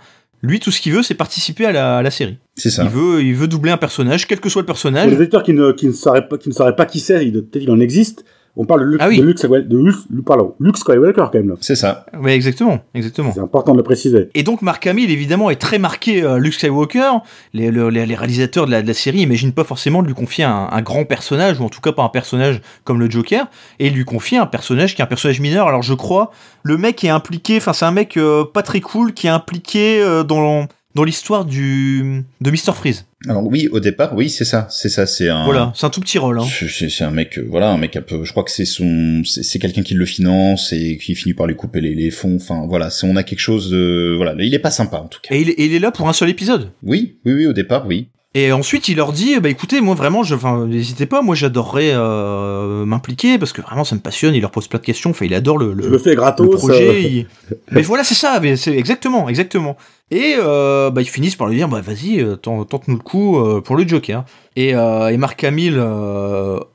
Lui, tout ce qu'il veut, c'est participer à la, à la série. C'est ça. Il veut, il veut doubler un personnage, quel que soit le Pour personnage. les auditeurs qui ne, qui ne sauraient pas, qui ne sauraient pas qui c'est, il- peut-être qu'il en existe. On parle de Luke, Ah oui. de Luke, Skywalker- de Luke- pardon, Luke Skywalker quand même là. C'est ça. Ouais, exactement, exactement. C'est important de le préciser. Et donc Mark Hamill, évidemment, est très marqué euh, Luke Skywalker. Les, le- les, les réalisateurs de la, de la série imaginent pas forcément de lui confier un, un grand personnage, ou en tout cas pas un personnage comme le Joker, et lui confie un personnage qui est un personnage mineur. Alors je crois, le mec est impliqué, enfin c'est un mec euh, pas très cool, qui est impliqué euh, dans, dans l'histoire du de Mr. Freeze. Alors oui, au départ, oui, c'est ça. C'est ça, c'est un. Voilà, c'est un tout petit rôle. Hein. C'est- un mec, euh, voilà, un mec un peu. Je crois que c'est son, c'est quelqu'un qui le finance et qui finit par lui couper les, les fonds. Enfin, voilà, on a quelque chose de, voilà, il est pas sympa en tout cas. Et il, il est là pour un seul épisode? Oui, oui, oui, au départ, oui. Et ensuite, il leur dit, bah écoutez, moi vraiment, je, n'hésitez pas, moi j'adorerais euh, m'impliquer parce que vraiment ça me passionne. Il leur pose plein de questions. Enfin, il adore le, le, Je le fais gratos. le projet. euh, il- Mais voilà, c'est ça. Mais c'est exactement, exactement. Et euh, bah, ils finissent par lui dire, bah vas-y, tente- tente-nous le coup euh, pour le Joker. Et, euh, et Mark Hamill,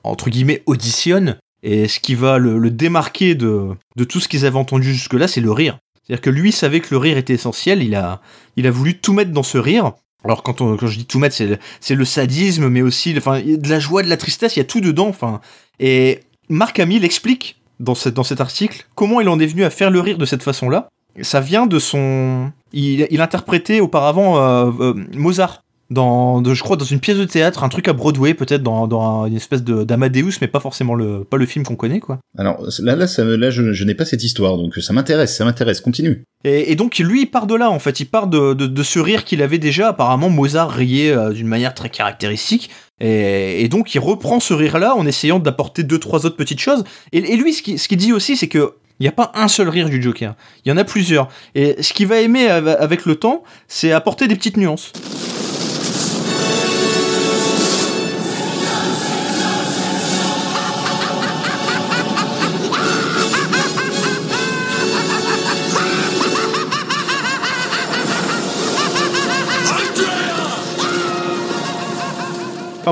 entre guillemets, auditionne. Et ce qui va le, le démarquer de, de tout ce qu'ils avaient entendu jusque-là, c'est le rire. C'est-à-dire que lui savait que le rire était essentiel. Il a, il a voulu tout mettre dans ce rire. Alors quand, on, quand je dis tout mettre, c'est le, le sadisme, mais aussi enfin, de la joie, de la tristesse, il y a tout dedans. Enfin, et Mark Hamill explique dans, cette, dans cet article comment il en est venu à faire le rire de cette façon-là. Ça vient de son... Il, il interprétait auparavant euh, euh, Mozart. Dans, de- je crois dans une pièce de théâtre, un truc à Broadway peut-être dans, dans un- une espèce de d'Amadeus, mais pas forcément le pas le film qu'on connaît quoi. Alors là, là, ça, là, je, je n'ai pas cette histoire, donc ça m'intéresse, ça m'intéresse. Continue. Et, et donc lui, il part de là en fait, il part de, de, de ce rire qu'il avait déjà. Apparemment, Mozart riait euh, d'une manière très caractéristique, et, et donc il reprend ce rire-là en essayant d'apporter deux trois autres petites choses. Et, et lui, ce qu'il ce dit aussi, c'est que il n'y a pas un seul rire du Joker, il y en a plusieurs. Et ce qu'il va aimer av- avec le temps, c'est apporter des petites nuances.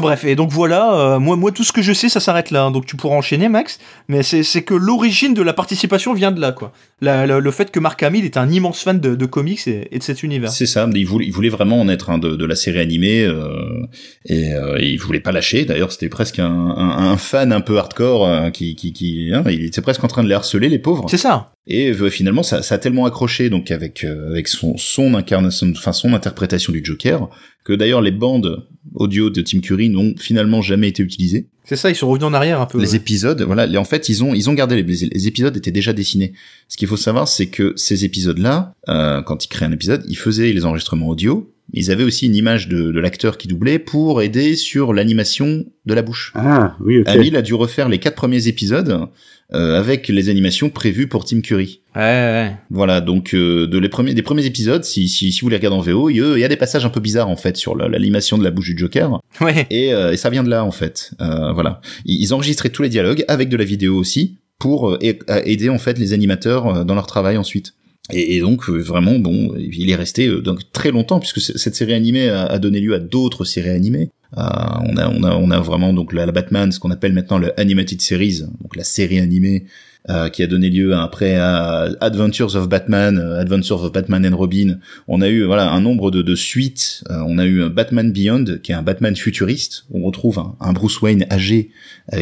Enfin bref, et donc voilà, euh, moi, moi tout ce que je sais, ça s'arrête là. hein. donc tu pourras enchaîner, Max. Mais c'est que l'origine de la participation vient de là, quoi. La- la- le fait que Mark Hamill est un immense fan de, de comics et, et de cet univers. C'est ça. Il voulait, il voulait vraiment en être un de, de la série animée euh, et, euh, il voulait pas lâcher. D'ailleurs, c'était presque un, un, un fan un peu hardcore euh, qui, qui, qui hein, il était presque en train de les harceler, les pauvres. C'est ça. Et euh, finalement, ça, ça a tellement accroché donc avec euh, avec son son incarnation, enfin son interprétation du Joker, que d'ailleurs les bandes audio de Tim Curry n'ont finalement jamais été utilisées. C'est ça, ils sont revenus en arrière un peu. Les épisodes, voilà, en fait, ils ont ils ont gardé les, les, les épisodes étaient déjà dessinés. Ce qu'il faut savoir, c'est que ces épisodes-là, euh, quand ils créaient un épisode, ils faisaient les enregistrements audio. Ils avaient aussi une image de, de l'acteur qui doublait pour aider sur l'animation de la bouche. Ah, oui, ok. Hamill a dû refaire les quatre premiers épisodes euh, avec les animations prévues pour Tim Curry. Ouais, ouais. Voilà, donc euh, de les premiers des premiers épisodes, si, si, si vous les regardez en VO, il y a- des passages un peu bizarres en fait sur la- l'animation de la bouche du Joker. Ouais. Et, euh, et ça vient de là en fait. Euh, voilà, ils, enregistraient tous les dialogues avec de la vidéo aussi pour euh, aider en fait les animateurs euh, dans leur travail ensuite. Et, donc euh, vraiment bon, il est resté euh, donc très longtemps puisque cette série animée a, donné lieu à d'autres séries animées. Euh, on a on a on a vraiment donc la, Batman, ce qu'on appelle maintenant le animated series, donc la série animée qui a donné lieu après à Adventures of Batman, Adventures of Batman and Robin. On a eu voilà un nombre de, de suites. On a eu un Batman Beyond qui est un Batman futuriste. On retrouve un, Bruce Wayne âgé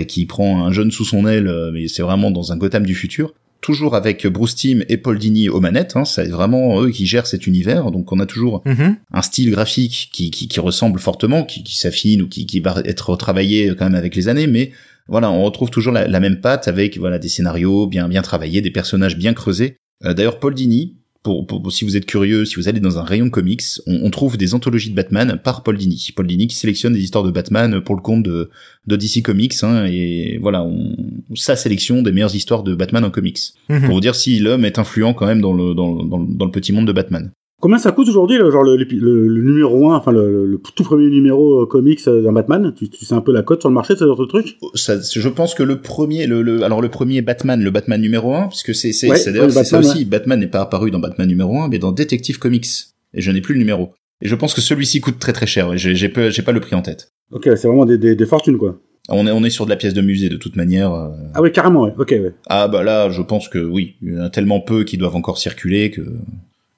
qui prend un jeune sous son aile, mais c'est vraiment dans un Gotham du futur. Toujours avec Bruce Timm et Paul Dini aux manettes, hein, c'est vraiment eux qui gèrent cet univers. Donc on a toujours Mhm. un style graphique qui, qui, qui ressemble fortement, qui, qui s'affine ou qui, qui va être retravaillé quand même avec les années, mais voilà, on retrouve toujours la, la même patte avec voilà des scénarios bien bien travaillés, des personnages bien creusés. Euh, D'ailleurs, Paul Dini, pour, pour, pour- si vous êtes curieux, si vous allez dans un rayon comics, on, on trouve des anthologies de Batman par Paul Dini. Paul Dini qui sélectionne des histoires de Batman pour le compte de, de DC Comics, hein, et voilà, on, sa sélection des meilleures histoires de Batman en comics. Mhm. Pour vous dire si l'homme est influent quand même dans le, dans, dans, dans le petit monde de Batman. Combien ça coûte aujourd'hui, le, genre le, le, le numéro 1, enfin le, le tout premier numéro euh, comics euh, d'un Batman? Tu, tu sais un peu la cote sur le marché de ce genre de truc? Ça, je pense que le premier, le, alors le premier Batman, le Batman numéro 1, puisque c'est, c'est, Ouais, d'ailleurs, ça aussi, Batman n'est pas apparu dans Batman numéro 1, mais dans Detective Comics. Et je n'ai plus le numéro. Et je pense que celui-ci coûte très très cher, j'ai, j'ai, pas, le prix en tête. Ok, c'est vraiment des, des, des fortunes quoi. On est, on est sur de la pièce de musée de toute manière. euh. Ah oui, carrément, ouais. Ok, ouais. Ah bah là, je pense que oui, il y en a tellement peu qui doivent encore circuler que,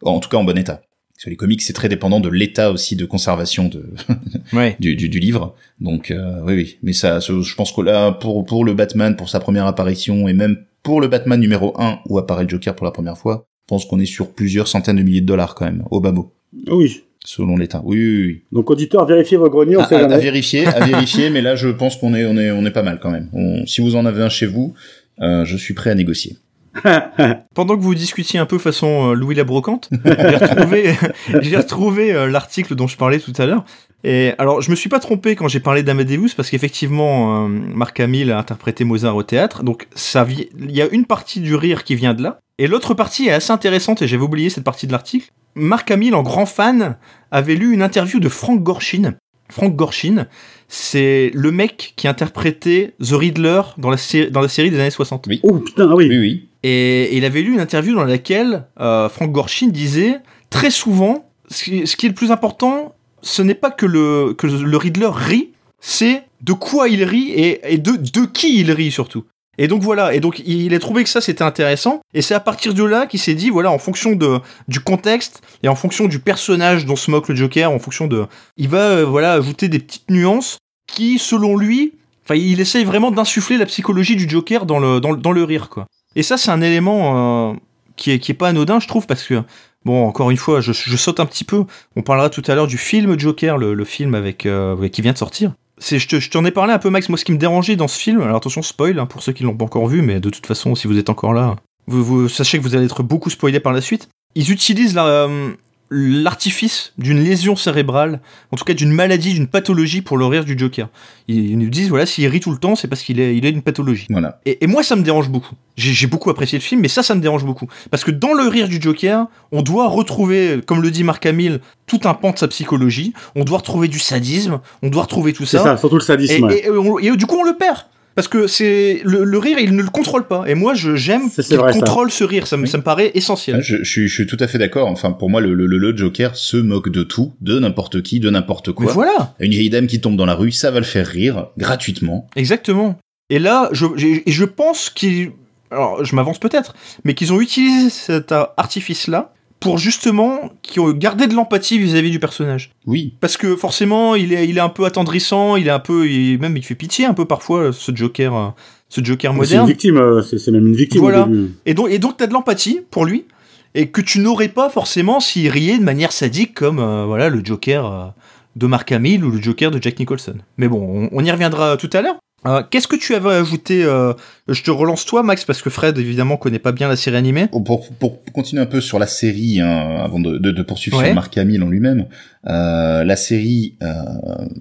en tout cas en bon état. Parce que les comics, c'est très dépendant de l'état aussi de conservation de, Ouais. du, du, du livre. Donc euh, oui, oui. Mais ça, je pense que là, pour, pour le Batman, pour sa première apparition, et même pour le Batman numéro 1, où apparaît le Joker pour la première fois, je pense qu'on est sur plusieurs centaines de milliers de dollars quand même, au bas mot, Oui. selon l'état. Oui, oui, oui. Donc auditeur, vérifiez vos greniers, on À, sait à- à vérifier, à vérifier, mais là, je pense qu'on est, on est, on est pas mal quand même. On- si vous en avez un chez vous, euh, je suis prêt à négocier. Pendant que vous discutiez un peu façon euh, Louis la brocante, j'ai retrouvé, euh, l'article dont je parlais tout à l'heure. Et alors, je me suis pas trompé quand j'ai parlé d'Amadeus parce qu'effectivement, euh, Marc Hamill a interprété Mozart au théâtre. Donc, ça, il y a une partie du rire qui vient de là. Et l'autre partie est assez intéressante et j'avais oublié cette partie de l'article. Marc Hamill, en grand fan, avait lu une interview de Frank Gorshin Frank Gorshin, c'est le mec qui interprétait The Riddler dans la, série, dans la série des années 60. Oui. Oh putain, ah oui. Oui, oui. Et il avait lu une interview dans laquelle euh, Frank Gorshin disait très souvent, ce qui, est le plus important, ce n'est pas que le, que le Riddler rit, c'est de quoi il rit et, de, de qui il rit surtout. Et donc voilà, et donc il a trouvé que ça c'était intéressant, et c'est à partir de là qu'il s'est dit, voilà, en fonction de, du contexte, et en fonction du personnage dont se moque le Joker, en fonction de... Il va, euh, voilà, ajouter des petites nuances qui, selon lui, enfin, il essaye vraiment d'insuffler la psychologie du Joker dans le, dans, dans le rire, quoi. Et ça, c'est un élément euh, qui, est, qui est pas anodin, je trouve, parce que, bon, encore une fois, je, saute un petit peu. On parlera tout à l'heure du film Joker, le, film avec, euh, qui vient de sortir. C'est, je, te- je t'en ai parlé un peu, Max. Moi, ce qui me dérangeait dans ce film, alors attention, spoil, hein, pour ceux qui l'ont pas encore vu, mais de toute façon, si vous êtes encore là, vous, vous sachez que vous allez être beaucoup spoilé par la suite. Ils utilisent la, euh, l'artifice d'une lésion cérébrale, en tout cas d'une maladie, d'une pathologie pour le rire du Joker. Ils, ils nous disent, voilà, s'il rit tout le temps, c'est parce qu'il est, il a une pathologie. Voilà. Et, et moi, ça me dérange beaucoup. J'ai beaucoup apprécié le film, mais ça, ça me dérange beaucoup. Parce que dans le rire du Joker, on doit retrouver, comme le dit Marc Hamill, tout un pan de sa psychologie. On doit retrouver du sadisme, on doit retrouver tout C'est ça. ça, surtout le Et, sadisme. ouais. et- et on- et du coup, on le perd. Parce que c'est le, le rire, il ne le contrôle pas. Et moi, je j'aime qu'il ça. contrôle ce rire. Ça me, Oui. ça me paraît essentiel. Ah, Je, je suis, je suis tout à fait d'accord. Enfin, pour moi, le, le, le Joker se moque de tout, de n'importe qui, de n'importe Mais quoi. voilà, Une vieille dame qui tombe dans la rue, ça va le faire rire gratuitement. exactement. Et là, je, pense qu'ils, alors je m'avance peut-être, mais qu'ils ont utilisé cet artifice-là pour justement qu'ils ont gardé de l'empathie vis-à-vis du personnage. Oui. Parce que forcément, il est, il est un peu attendrissant, il est un peu, il, même il fait pitié un peu parfois ce Joker, euh, ce Joker C'est une moderne. victime, euh, c'est c'est même une victime Voilà. au début. Et donc, et donc t'as de l'empathie pour lui et que tu n'aurais pas forcément s'il riait de manière sadique comme euh, voilà le Joker euh, de Mark Hamill ou le Joker de Jack Nicholson. Mais bon, on, on y reviendra tout à l'heure. Euh, Qu'est-ce que tu avais ajouté euh, Je te relance toi, Max, parce que Fred évidemment connaît pas bien la série animée. Pour, pour, continuer un peu sur la série, hein, avant de, de, de poursuivre Ouais. sur Mark Hamill en lui-même, euh, la série, euh,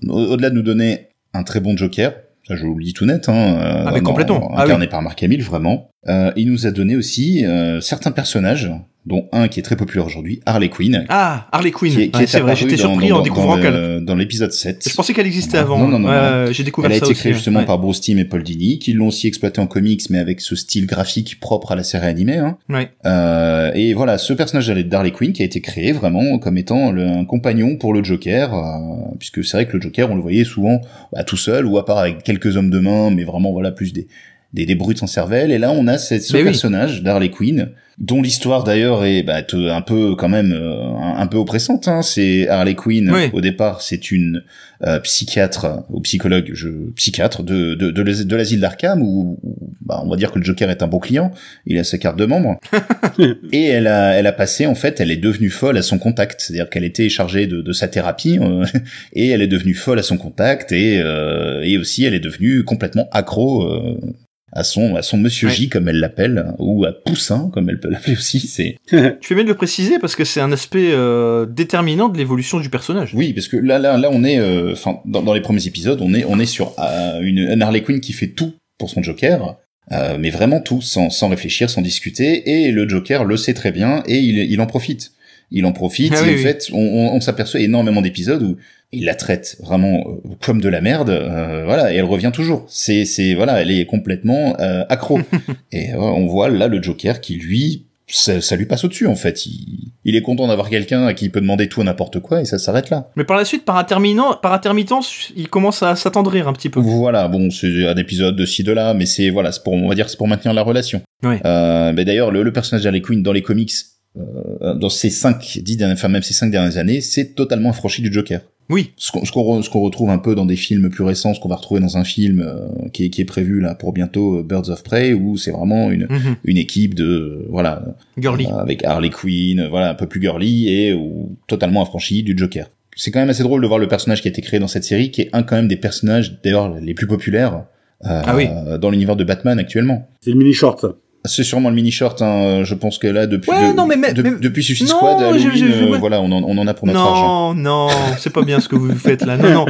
au- au-delà de nous donner un très bon Joker, ça je vous le dis tout net, hein, euh, Ah, mais complètement. Ah incarné par Mark Hamill, vraiment, euh, il nous a donné aussi euh, certains personnages, dont un qui est très populaire aujourd'hui, Harley Quinn, Ah, Harley Quinn. qui qui Ouais, est c'est vrai, j'étais surpris dans- en découvrant qu'elle. le- dans l'épisode 7. Je pensais qu'elle existait avant. non, non, non, Ouais, J'ai découvert Elle a ça été créée justement Ouais. par Bruce Timm et Paul Dini, qui l'ont aussi exploité en comics, mais avec ce style graphique propre à la série animée. Hein. Ouais. Euh, et voilà, ce personnage d'Harley Quinn qui a été créé vraiment comme étant le- un compagnon pour le Joker, euh, puisque c'est vrai que le Joker, on le voyait souvent bah, tout seul ou à part avec quelques hommes de main, mais vraiment voilà plus des des, des brutes en cervelle. Et là, on a cette- ce Mais oui. personnage d'Harley Quinn, dont l'histoire d'ailleurs est bah, un peu quand même euh, un, un peu oppressante. Hein. C'est Harley Quinn. Oui. Au départ, c'est une euh, psychiatre ou psychologue, je psychiatre de de, de, l'as- de l'asile d'Arkham où, où, bah, on va dire que le Joker est un bon client. Il a sa carte de membre. et elle a elle a passé en fait, elle est devenue folle à son contact. C'est-à-dire qu'elle était chargée de, de sa thérapie euh, et elle est devenue folle à son contact et euh, et aussi elle est devenue complètement accro. Euh, à son à son monsieur Ouais. J comme elle l'appelle ou à Poussin comme elle peut l'appeler aussi c'est Tu fais bien de le préciser parce que c'est un aspect euh, déterminant de l'évolution du personnage. Oui, parce que là, là, là, on est, euh, enfin, dans, dans les premiers épisodes, on est, on est sur euh, une, une Harley Quinn qui fait tout pour son Joker, euh, mais vraiment tout, sans, sans réfléchir, sans discuter, et le Joker le sait très bien et il, il en profite. Il en profite. Ah et oui, en oui. fait, on, on, on s'aperçoit énormément d'épisodes où il la traite vraiment euh, comme de la merde, euh, voilà, et elle revient toujours. C'est, c'est, voilà, elle est complètement euh, accro. et euh, on voit là le Joker qui lui ça, ça lui passe au-dessus en fait. Il, il est content d'avoir quelqu'un à qui il peut demander tout n'importe quoi et ça s'arrête là. Mais par la suite, par, interminant, par intermittence, il commence à s'attendrir un petit peu. Voilà, bon, c'est un épisode de ci de là, mais c'est voilà, c'est pour on va dire c'est pour maintenir la relation. Ouais. Euh, mais d'ailleurs, le, le personnage d'Harley Quinn dans les comics, euh, dans ces cinq, dix dernières, enfin même ces cinq dernières années, c'est totalement affranchi du Joker. Oui. Ce qu'on ce qu'on re- ce qu'on retrouve un peu dans des films plus récents, ce qu'on va retrouver dans un film euh, qui, est, qui est prévu là pour bientôt, euh, Birds of Prey, où c'est vraiment une Mhm. une équipe de euh, voilà Girly. euh, avec Harley Quinn, voilà un peu plus girly et ou, totalement affranchi du Joker. C'est quand même assez drôle de voir le personnage qui a été créé dans cette série, qui est un quand même des personnages d'ailleurs les plus populaires euh, Ah oui. dans l'univers de Batman actuellement. C'est le mini short, ça. C'est sûrement le mini short. Hein, je pense que là depuis Ouais, de- non, mais- mais- de- mais- depuis Suicide Non, Squad, je- Halloween, je- je- euh, voilà, on en, on en a pour notre argent. Non, non, c'est pas bien ce que vous faites là. Non, non.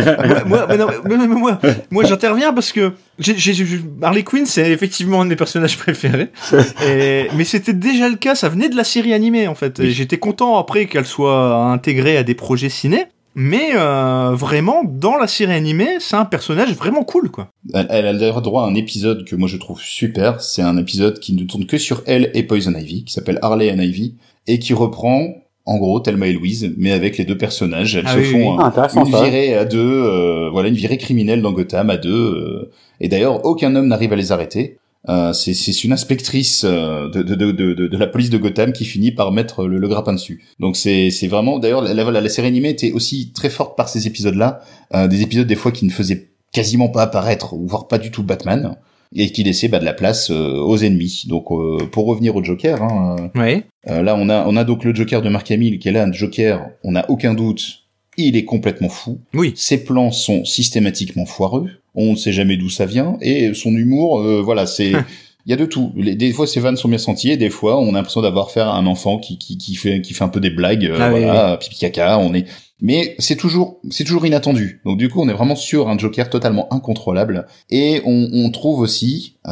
Moi, moi, non, moi, moi, j'interviens parce que j'ai, j'ai- j'ai- Harley Quinn, c'est effectivement un de mes personnages préférés. Et- mais c'était déjà le cas. Ça venait de la série animée en fait. Et Oui. j'étais content après qu'elle soit intégrée à des projets ciné. Mais euh, vraiment, dans la série animée, c'est un personnage vraiment cool, quoi. Elle, elle a d'ailleurs droit à un épisode que moi je trouve super. C'est un épisode qui ne tourne que sur elle et Poison Ivy, qui s'appelle Harley and Ivy, et qui reprend en gros Thelma et Louise, mais avec les deux personnages. Elles Ah se oui, font oui. un- Ah, intéressant, une ça. virée à deux, euh, voilà, une virée criminelle dans Gotham à deux. euh, et d'ailleurs, aucun homme n'arrive à les arrêter. Euh, c'est une inspectrice euh, de, de, de, de, de la police de Gotham qui finit par mettre le, le grappin dessus. Donc c'est vraiment d'ailleurs la, la, la série animée était aussi très forte par ces épisodes-là, euh, des épisodes des fois qui ne faisaient quasiment pas apparaître ou voire pas du tout Batman et qui laissaient bah, de la place euh, aux ennemis. Donc euh, pour revenir au Joker, hein, euh, Ouais. euh, là, on a, on a donc le Joker de Mark Hamill, qui est là un Joker, on n'a aucun doute, il est complètement fou. Oui. Ses plans sont systématiquement foireux, on ne sait jamais d'où ça vient, et son humour, euh, voilà, c'est... Il y a de tout. Les- des fois, ses vannes sont bien senties, et des fois, on a l'impression d'avoir affaire à un enfant qui, qui, qui fait, qui fait un peu des blagues, euh, Ah oui, voilà, pipi caca, on est... Mais c'est toujours, c'est toujours inattendu. Donc du coup, on est vraiment sur un Joker totalement incontrôlable. Et on, on trouve aussi euh,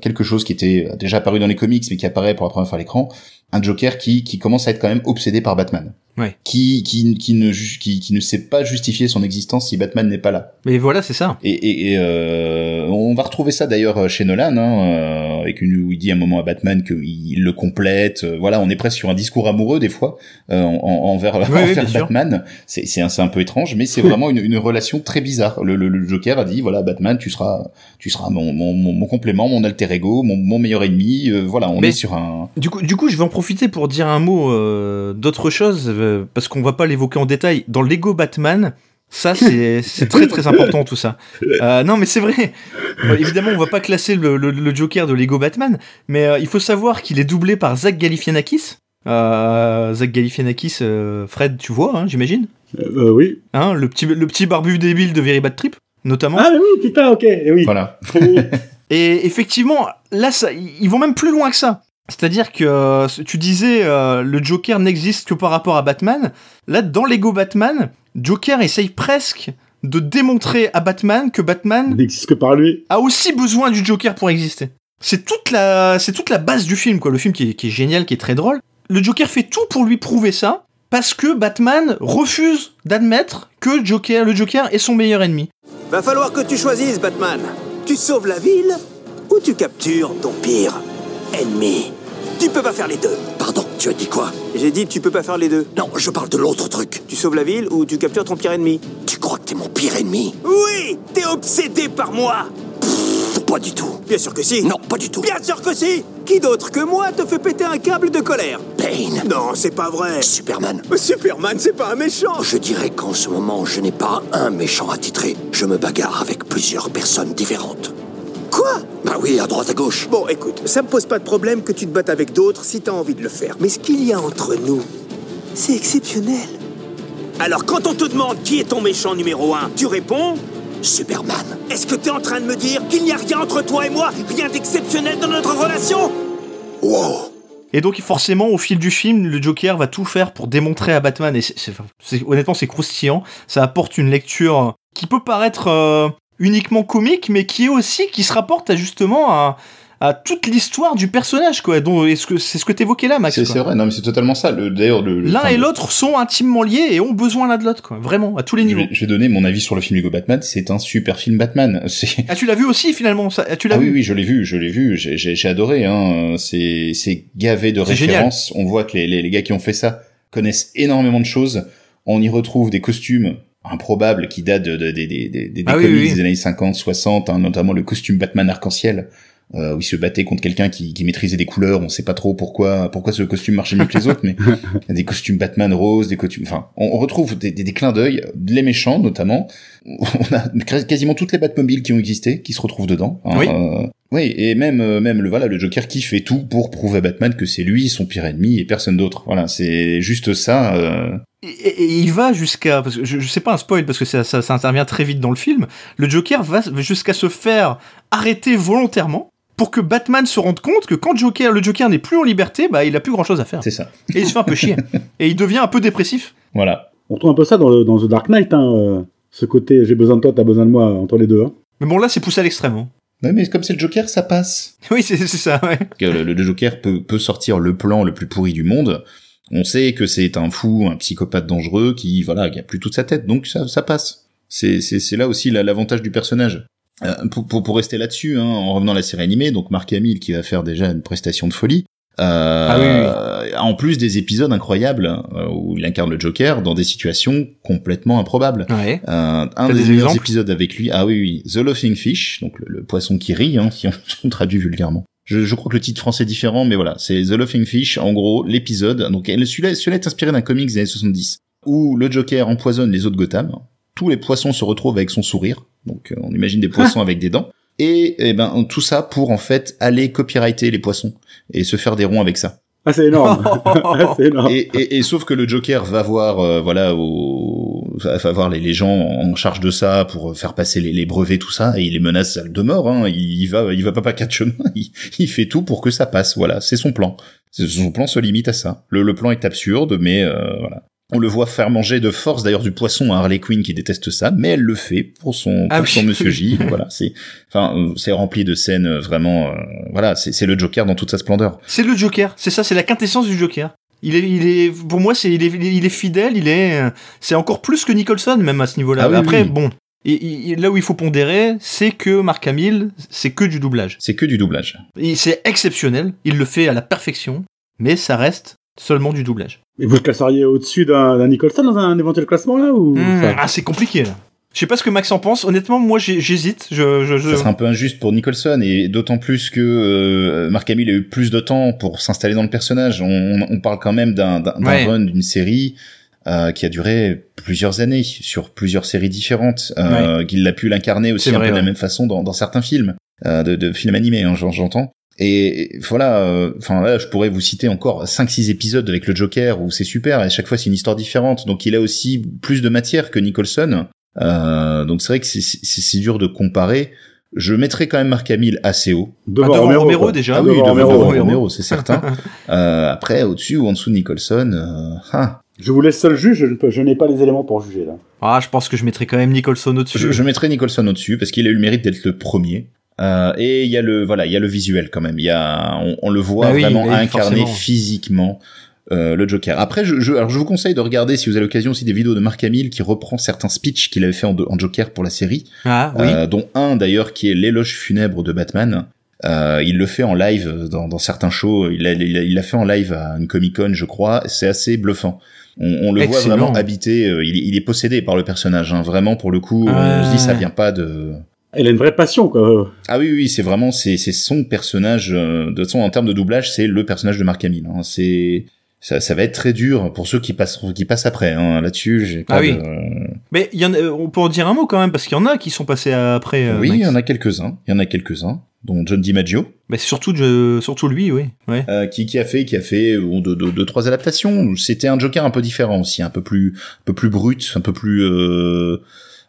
quelque chose qui était déjà apparu dans les comics, mais qui apparaît pour la première fois à l'écran, un Joker qui, qui commence à être quand même obsédé par Batman. Ouais. Qui, qui, qui, ne, qui, qui ne sait pas justifier son existence si Batman n'est pas là. Mais voilà, c'est ça. Et, et, et, euh, on va retrouver ça d'ailleurs chez Nolan, hein, euh, avec une, où il dit à un moment à Batman qu'il le complète. Euh, Voilà, on est presque sur un discours amoureux des fois euh, en, en- envers, oui, envers. Batman. C'est c'est un, un peu étrange, mais c'est vraiment une, une relation très bizarre. Le, le, le Joker a dit voilà Batman, tu seras, tu seras mon, mon, mon, mon complément, mon alter ego, mon, mon meilleur ennemi. Euh, voilà, on Mais- est sur un. Du coup, du coup, je vais en profiter pour dire un mot euh, d'autre chose, euh, parce qu'on va pas l'évoquer en détail. Dans Lego Batman, ça, c'est très très important tout ça. Euh, non, mais c'est vrai. Bon, évidemment, on va pas classer le, le, le Joker de Lego Batman, mais euh, il faut savoir qu'il est doublé par Zach Galifianakis. Euh, Zach Galifianakis, euh, Fred, tu vois, hein, j'imagine? Euh, oui. hein, le, petit, le petit barbu débile de Very Bad Trip, notamment. Ah, oui, putain, ok, oui. Voilà. Et effectivement, là, ça, ils vont même plus loin que ça. C'est-à-dire que euh, tu disais euh, le Joker n'existe que par rapport à Batman. Là, dans Lego Batman, Joker essaye presque de démontrer à Batman que Batman Il n'existe que par lui. a aussi besoin du Joker pour exister. C'est toute la, c'est toute la base du film, quoi. Le film qui est, qui est génial, qui est très drôle. Le Joker fait tout pour lui prouver ça, parce que Batman refuse d'admettre que Joker, le Joker est son meilleur ennemi. Va falloir que tu choisisses, Batman. Tu sauves la ville ou tu captures ton pire ennemi. Tu peux pas faire les deux. Pardon, tu as dit quoi? J'ai dit tu peux pas faire les deux. Non, je parle de l'autre truc. Tu sauves la ville ou tu captures ton pire ennemi. Tu crois que t'es mon pire ennemi? Oui, t'es obsédé par moi. Pas du tout. Bien sûr que si. Non, pas du tout. Bien sûr que si. Qui d'autre que moi te fait péter un câble de colère? Bane. Non, c'est pas vrai. Superman. Superman, c'est pas un méchant. Je dirais qu'en ce moment, je n'ai pas un méchant attitré. Je me bagarre avec plusieurs personnes différentes. Quoi Bah oui, à droite à gauche. Bon, écoute, ça me pose pas de problème que tu te battes avec d'autres si t'as envie de le faire. Mais ce qu'il y a entre nous, c'est exceptionnel. Alors, quand on te demande qui est ton méchant numéro un, tu réponds Superman. Est-ce que t'es en train de me dire qu'il n'y a rien entre toi et moi Rien d'exceptionnel dans notre relation Wow. Et donc forcément, au fil du film, le Joker va tout faire pour démontrer à Batman. Et c'est, c'est- c'est- honnêtement, c'est croustillant. Ça apporte une lecture qui peut paraître euh, uniquement comique, mais qui est aussi qui se rapporte à justement à, à toute l'histoire du personnage, quoi. Donc, est-ce que c'est ce que t'évoquais là, Max C'est vrai, non mais c'est totalement ça. Le- D'ailleurs, le, le- L'un et l'autre sont intimement liés et ont besoin l'un de l'autre, quoi. Vraiment, à tous les Je niveaux. vais, je vais donner mon avis sur le film Lego Batman. C'est un super film Batman. C'est Ah, tu l'as vu aussi finalement ça, Tu l'as ah vu? oui, oui, je l'ai vu, je l'ai vu, j'ai- adoré. Hein. C'est c'est gavé de génial. références. On voit que les, les, les gars qui ont fait ça connaissent énormément de choses. On y retrouve des costumes improbables qui datent de, de- des- des- des- des Ah comics oui, oui. des années 50, 60, hein, notamment le costume Batman arc-en-ciel. Euh, où il se battait contre quelqu'un qui, qui maîtrisait des couleurs, on sait pas trop pourquoi pourquoi ce costume marchait mieux que les autres, mais il y a des costumes Batman rose, des costumes, enfin, on, on retrouve des, des, des clins d'œil, les méchants notamment. On a quasiment toutes les Batmobiles qui ont existé, qui se retrouvent dedans. hein. Oui. Euh, oui, et même euh, même le voilà le Joker qui fait tout pour prouver à Batman que c'est lui son pire ennemi et personne d'autre. Voilà, c'est juste ça. euh, Et, et- et il va jusqu'à, parce que je, je sais pas un spoil parce que ça, ça, ça intervient très vite dans le film. Le Joker va jusqu'à se faire arrêter volontairement pour que Batman se rende compte que quand Joker, le Joker n'est plus en liberté, bah il a plus grand chose à faire. C'est ça. Et il se fait un peu chier. Et il devient un peu dépressif. Voilà. On trouve un peu ça dans, le- dans The Dark Knight, hein, euh, ce côté j'ai besoin de toi, t'as besoin de moi entre les deux. Hein. Mais bon là c'est poussé à l'extrême. hein. Ouais, mais comme c'est le Joker, ça passe. Oui c'est c'est ça. Ouais. Que le, le Joker peut, peut sortir le plan le plus pourri du monde. On sait que c'est un fou, un psychopathe dangereux qui, voilà, qui a plus toute sa tête, donc ça, ça passe. C'est, là aussi la- l'avantage du personnage. Euh, pour, pour, pour rester là-dessus, hein, en revenant à la série animée, donc Mark Hamill qui va faire déjà une prestation de folie. Euh, En plus des épisodes incroyables euh, où il incarne le Joker dans des situations complètement improbables. Ouais. Euh, un des, des meilleurs épisodes avec lui, ah oui, oui, The Laughing Fish, donc le, le poisson qui rit, hein, si on, traduit vulgairement. Je, je crois que le titre français est différent, mais voilà, c'est The Laughing Fish, en gros, l'épisode. Donc celui-là celui est inspiré d'un comics des années 70, où le Joker empoisonne les eaux de Gotham. Tous les poissons se retrouvent avec son sourire, donc euh, on imagine des poissons avec des dents. Et, eh ben tout ça pour en fait aller copyrighter les poissons et se faire des ronds avec ça. Ah, c'est énorme. Ah, c'est énorme. Et, et, et sauf que le Joker va voir, euh, voilà, au, va, voir les, les gens en charge de ça pour faire passer les, les brevets, tout ça, et il les menace de mort. Hein. Il, il va, il va pas pas quatre chemins. Il, il fait tout pour que ça passe. Voilà, c'est son plan. Son plan se limite à ça. Le, le plan est absurde, mais euh, voilà. On le voit faire manger de force d'ailleurs du poisson à Harley Quinn qui déteste ça, mais elle le fait pour son, Ah pour oui. son Monsieur J. voilà, c'est, enfin, c'est rempli de scènes euh, vraiment, euh, voilà, c'est le Joker dans toute sa splendeur. C'est le Joker, c'est ça, c'est la quintessence du Joker. Il est, il est, pour moi, c'est, il est, il est fidèle, il est, c'est encore plus que Nicholson même à ce niveau-là. Ah oui, Après, oui. bon, et, là où il faut pondérer, c'est que Mark Hamill, c'est que du doublage. C'est que du doublage. C'est exceptionnel, il le fait à la perfection, mais ça reste seulement du doublage. Et vous le classeriez au-dessus d'un Nicholson dans un éventuel classement, là, ou Hmm, ah, c'est compliqué là. Je sais pas ce que Max en pense. Honnêtement, moi, j'hésite. Je, je, je- Ça serait un peu injuste pour Nicholson et d'autant plus que euh, Mark Hamill a eu plus de temps pour s'installer dans le personnage. On, on- on parle quand même d'un Ouais. run d'une série euh, qui a duré plusieurs années sur plusieurs séries différentes. Euh, Qu'il a pu l'incarner aussi un vrai, peu de la même façon dans, dans certains films euh, de, de films animés, hein, j'en- j'entends. Et voilà, euh, enfin là, je pourrais vous citer encore 5-6 épisodes avec le Joker où c'est super et à chaque fois c'est une histoire différente. Donc il a aussi plus de matière que Nicholson. Euh, donc c'est vrai que c'est- dur de comparer. Je mettrais quand même Mark Hamill assez haut. Devant, Ah, devant Romero, Romero, quoi. déjà. Ah oui, devant devant Romero, c'est certain. euh, après, au-dessus ou en dessous de Nicholson, euh, ah. Je vous laisse seul juge, je, ne peux- je n'ai pas les éléments pour juger, là. Ah, je pense que je mettrais quand même Nicholson au-dessus. je, je mettrais Nicholson au-dessus parce qu'il a eu le mérite d'être le premier. Euh, et il y a le voilà, il y a le visuel quand même. Il y a, on, on le voit Bah oui, vraiment incarner forcément. physiquement euh, le Joker. Après, je, je, alors je vous conseille de regarder si vous avez l'occasion aussi des vidéos de Mark Hamill qui reprend certains speeches qu'il avait fait en, en Joker pour la série. Ah, oui. Euh, dont un d'ailleurs qui est l'éloge funèbre de Batman. Euh, il le fait en live dans, dans certains shows. Il l'a il a, il fait en live à une Comic Con, je crois. C'est assez bluffant. On, on le voit vraiment habité. euh, il, est- il est possédé par le personnage. Hein, vraiment, pour le coup, Ah. on se dit ça vient pas de. Il a une vraie passion, quoi. Ah oui, oui, c'est vraiment c'est c'est son personnage. euh, De toute façon, en termes de doublage, c'est le personnage de Mark Hamill. Hein. C'est ça, ça va être très dur pour ceux qui passent qui passent après. Hein. Là-dessus, j'ai pas Ah oui. de- Mais il y en a, on peut en dire un mot quand même, parce qu'il y en a qui sont passés après. euh, oui, il y en a quelques-uns. Il y en a quelques-uns, dont John DiMaggio. Mais surtout, je- surtout lui, oui. Ouais. Euh, qui, qui a fait qui a fait euh, deux, deux, deux, trois adaptations. C'était un Joker un peu différent aussi, un peu plus un peu plus brut, un peu plus euh,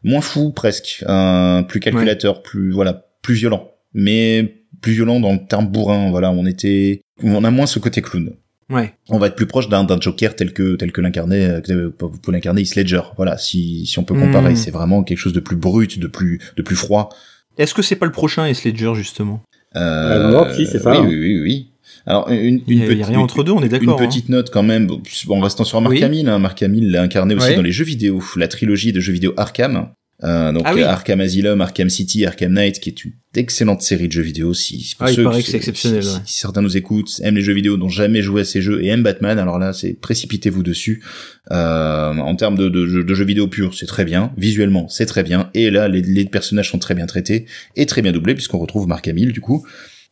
moins fou presque, un plus calculateur, plus voilà, plus violent, mais plus violent dans le terme bourrin. Voilà, on était, on a moins ce côté clown. Ouais. On va être plus proche d'un d'un Joker tel que tel que l'incarnait euh, vous pouvez l'incarner Heath Ledger. Voilà, si si on peut comparer, Mm. c'est vraiment quelque chose de plus brut, de plus de plus froid. Est-ce que c'est pas le prochain Heath Ledger justement? Euh, non, si, c'est ça, Oui, hein? oui, oui, oui. Alors une, une Il petite- rien entre deux, on est d'accord, Une petite note quand même. En restant sur Mark Oui. Hamill, hein, Mark Hamill l'a incarné aussi dans les jeux vidéo, la trilogie de jeux vidéo Arkham. Euh, donc Ah oui. euh, Arkham Asylum, Arkham City, Arkham Knight, qui est une excellente série de jeux vidéo. Si, Ah, il paraît que c'est exceptionnel, Si, ouais. si certains nous écoutent, aiment les jeux vidéo, n'ont jamais joué à ces jeux et aiment Batman, alors là, c'est précipitez-vous dessus. Euh, en termes de, de, jeux- de jeux vidéo purs, c'est très bien. Visuellement, c'est très bien. Et là, les, les personnages sont très bien traités et très bien doublés puisqu'on retrouve Mark Hamill du coup.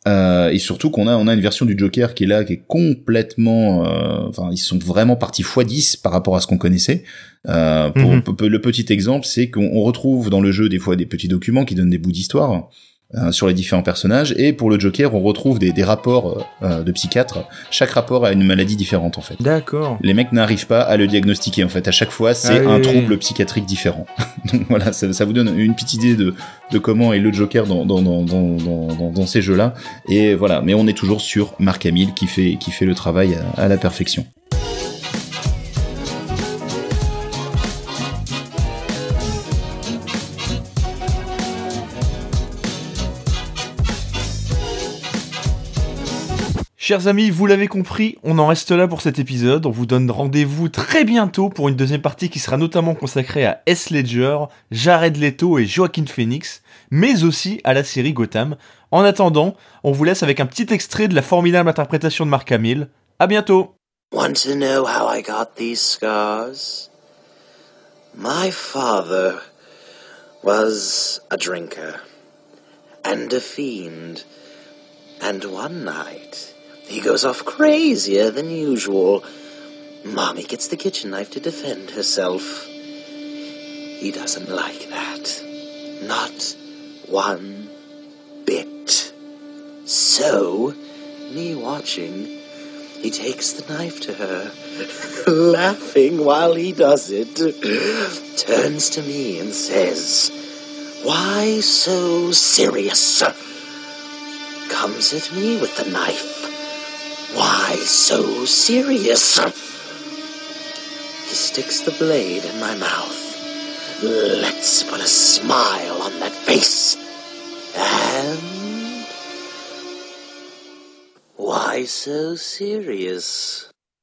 Euh, et surtout qu'on a on a une version du Joker qui est là qui est complètement euh, enfin ils sont vraiment partis x10 par rapport à ce qu'on connaissait euh, pour Mhm. le petit exemple c'est qu'on on retrouve dans le jeu des fois des petits documents qui donnent des bouts d'histoire euh, sur les différents personnages. Et pour le Joker on retrouve des, des rapports euh, de psychiatres. Chaque rapport a une maladie différente en fait. D'accord. les mecs n'arrivent pas à le diagnostiquer en fait. À chaque fois c'est Ah oui, un oui, trouble oui. psychiatrique différent. Donc voilà ça, ça vous donne une petite idée de, de comment est le Joker dans, dans, dans, dans, dans, ces jeux là et voilà. Mais on est toujours sur Mark Hamill qui fait, qui fait le travail à, à la perfection Chers amis, vous l'avez compris, on en reste là pour cet épisode. On vous donne rendez-vous très bientôt pour une deuxième partie qui sera notamment consacrée à S. Ledger, Jared Leto et Joaquin Phoenix, mais aussi à la série Gotham. En attendant, on vous laisse avec un petit extrait de la formidable interprétation de Mark Hamill. À bientôt! He goes off crazier than usual. Mommy gets the kitchen knife to defend herself. He doesn't like that. Not one bit. So, me watching, he takes the knife to her, laughing while he does it, turns to me and says, Why so serious? Comes at me with the knife why so serious? He sticks the blade in my mouth. Let's put a smile on that face. And. Why so serious?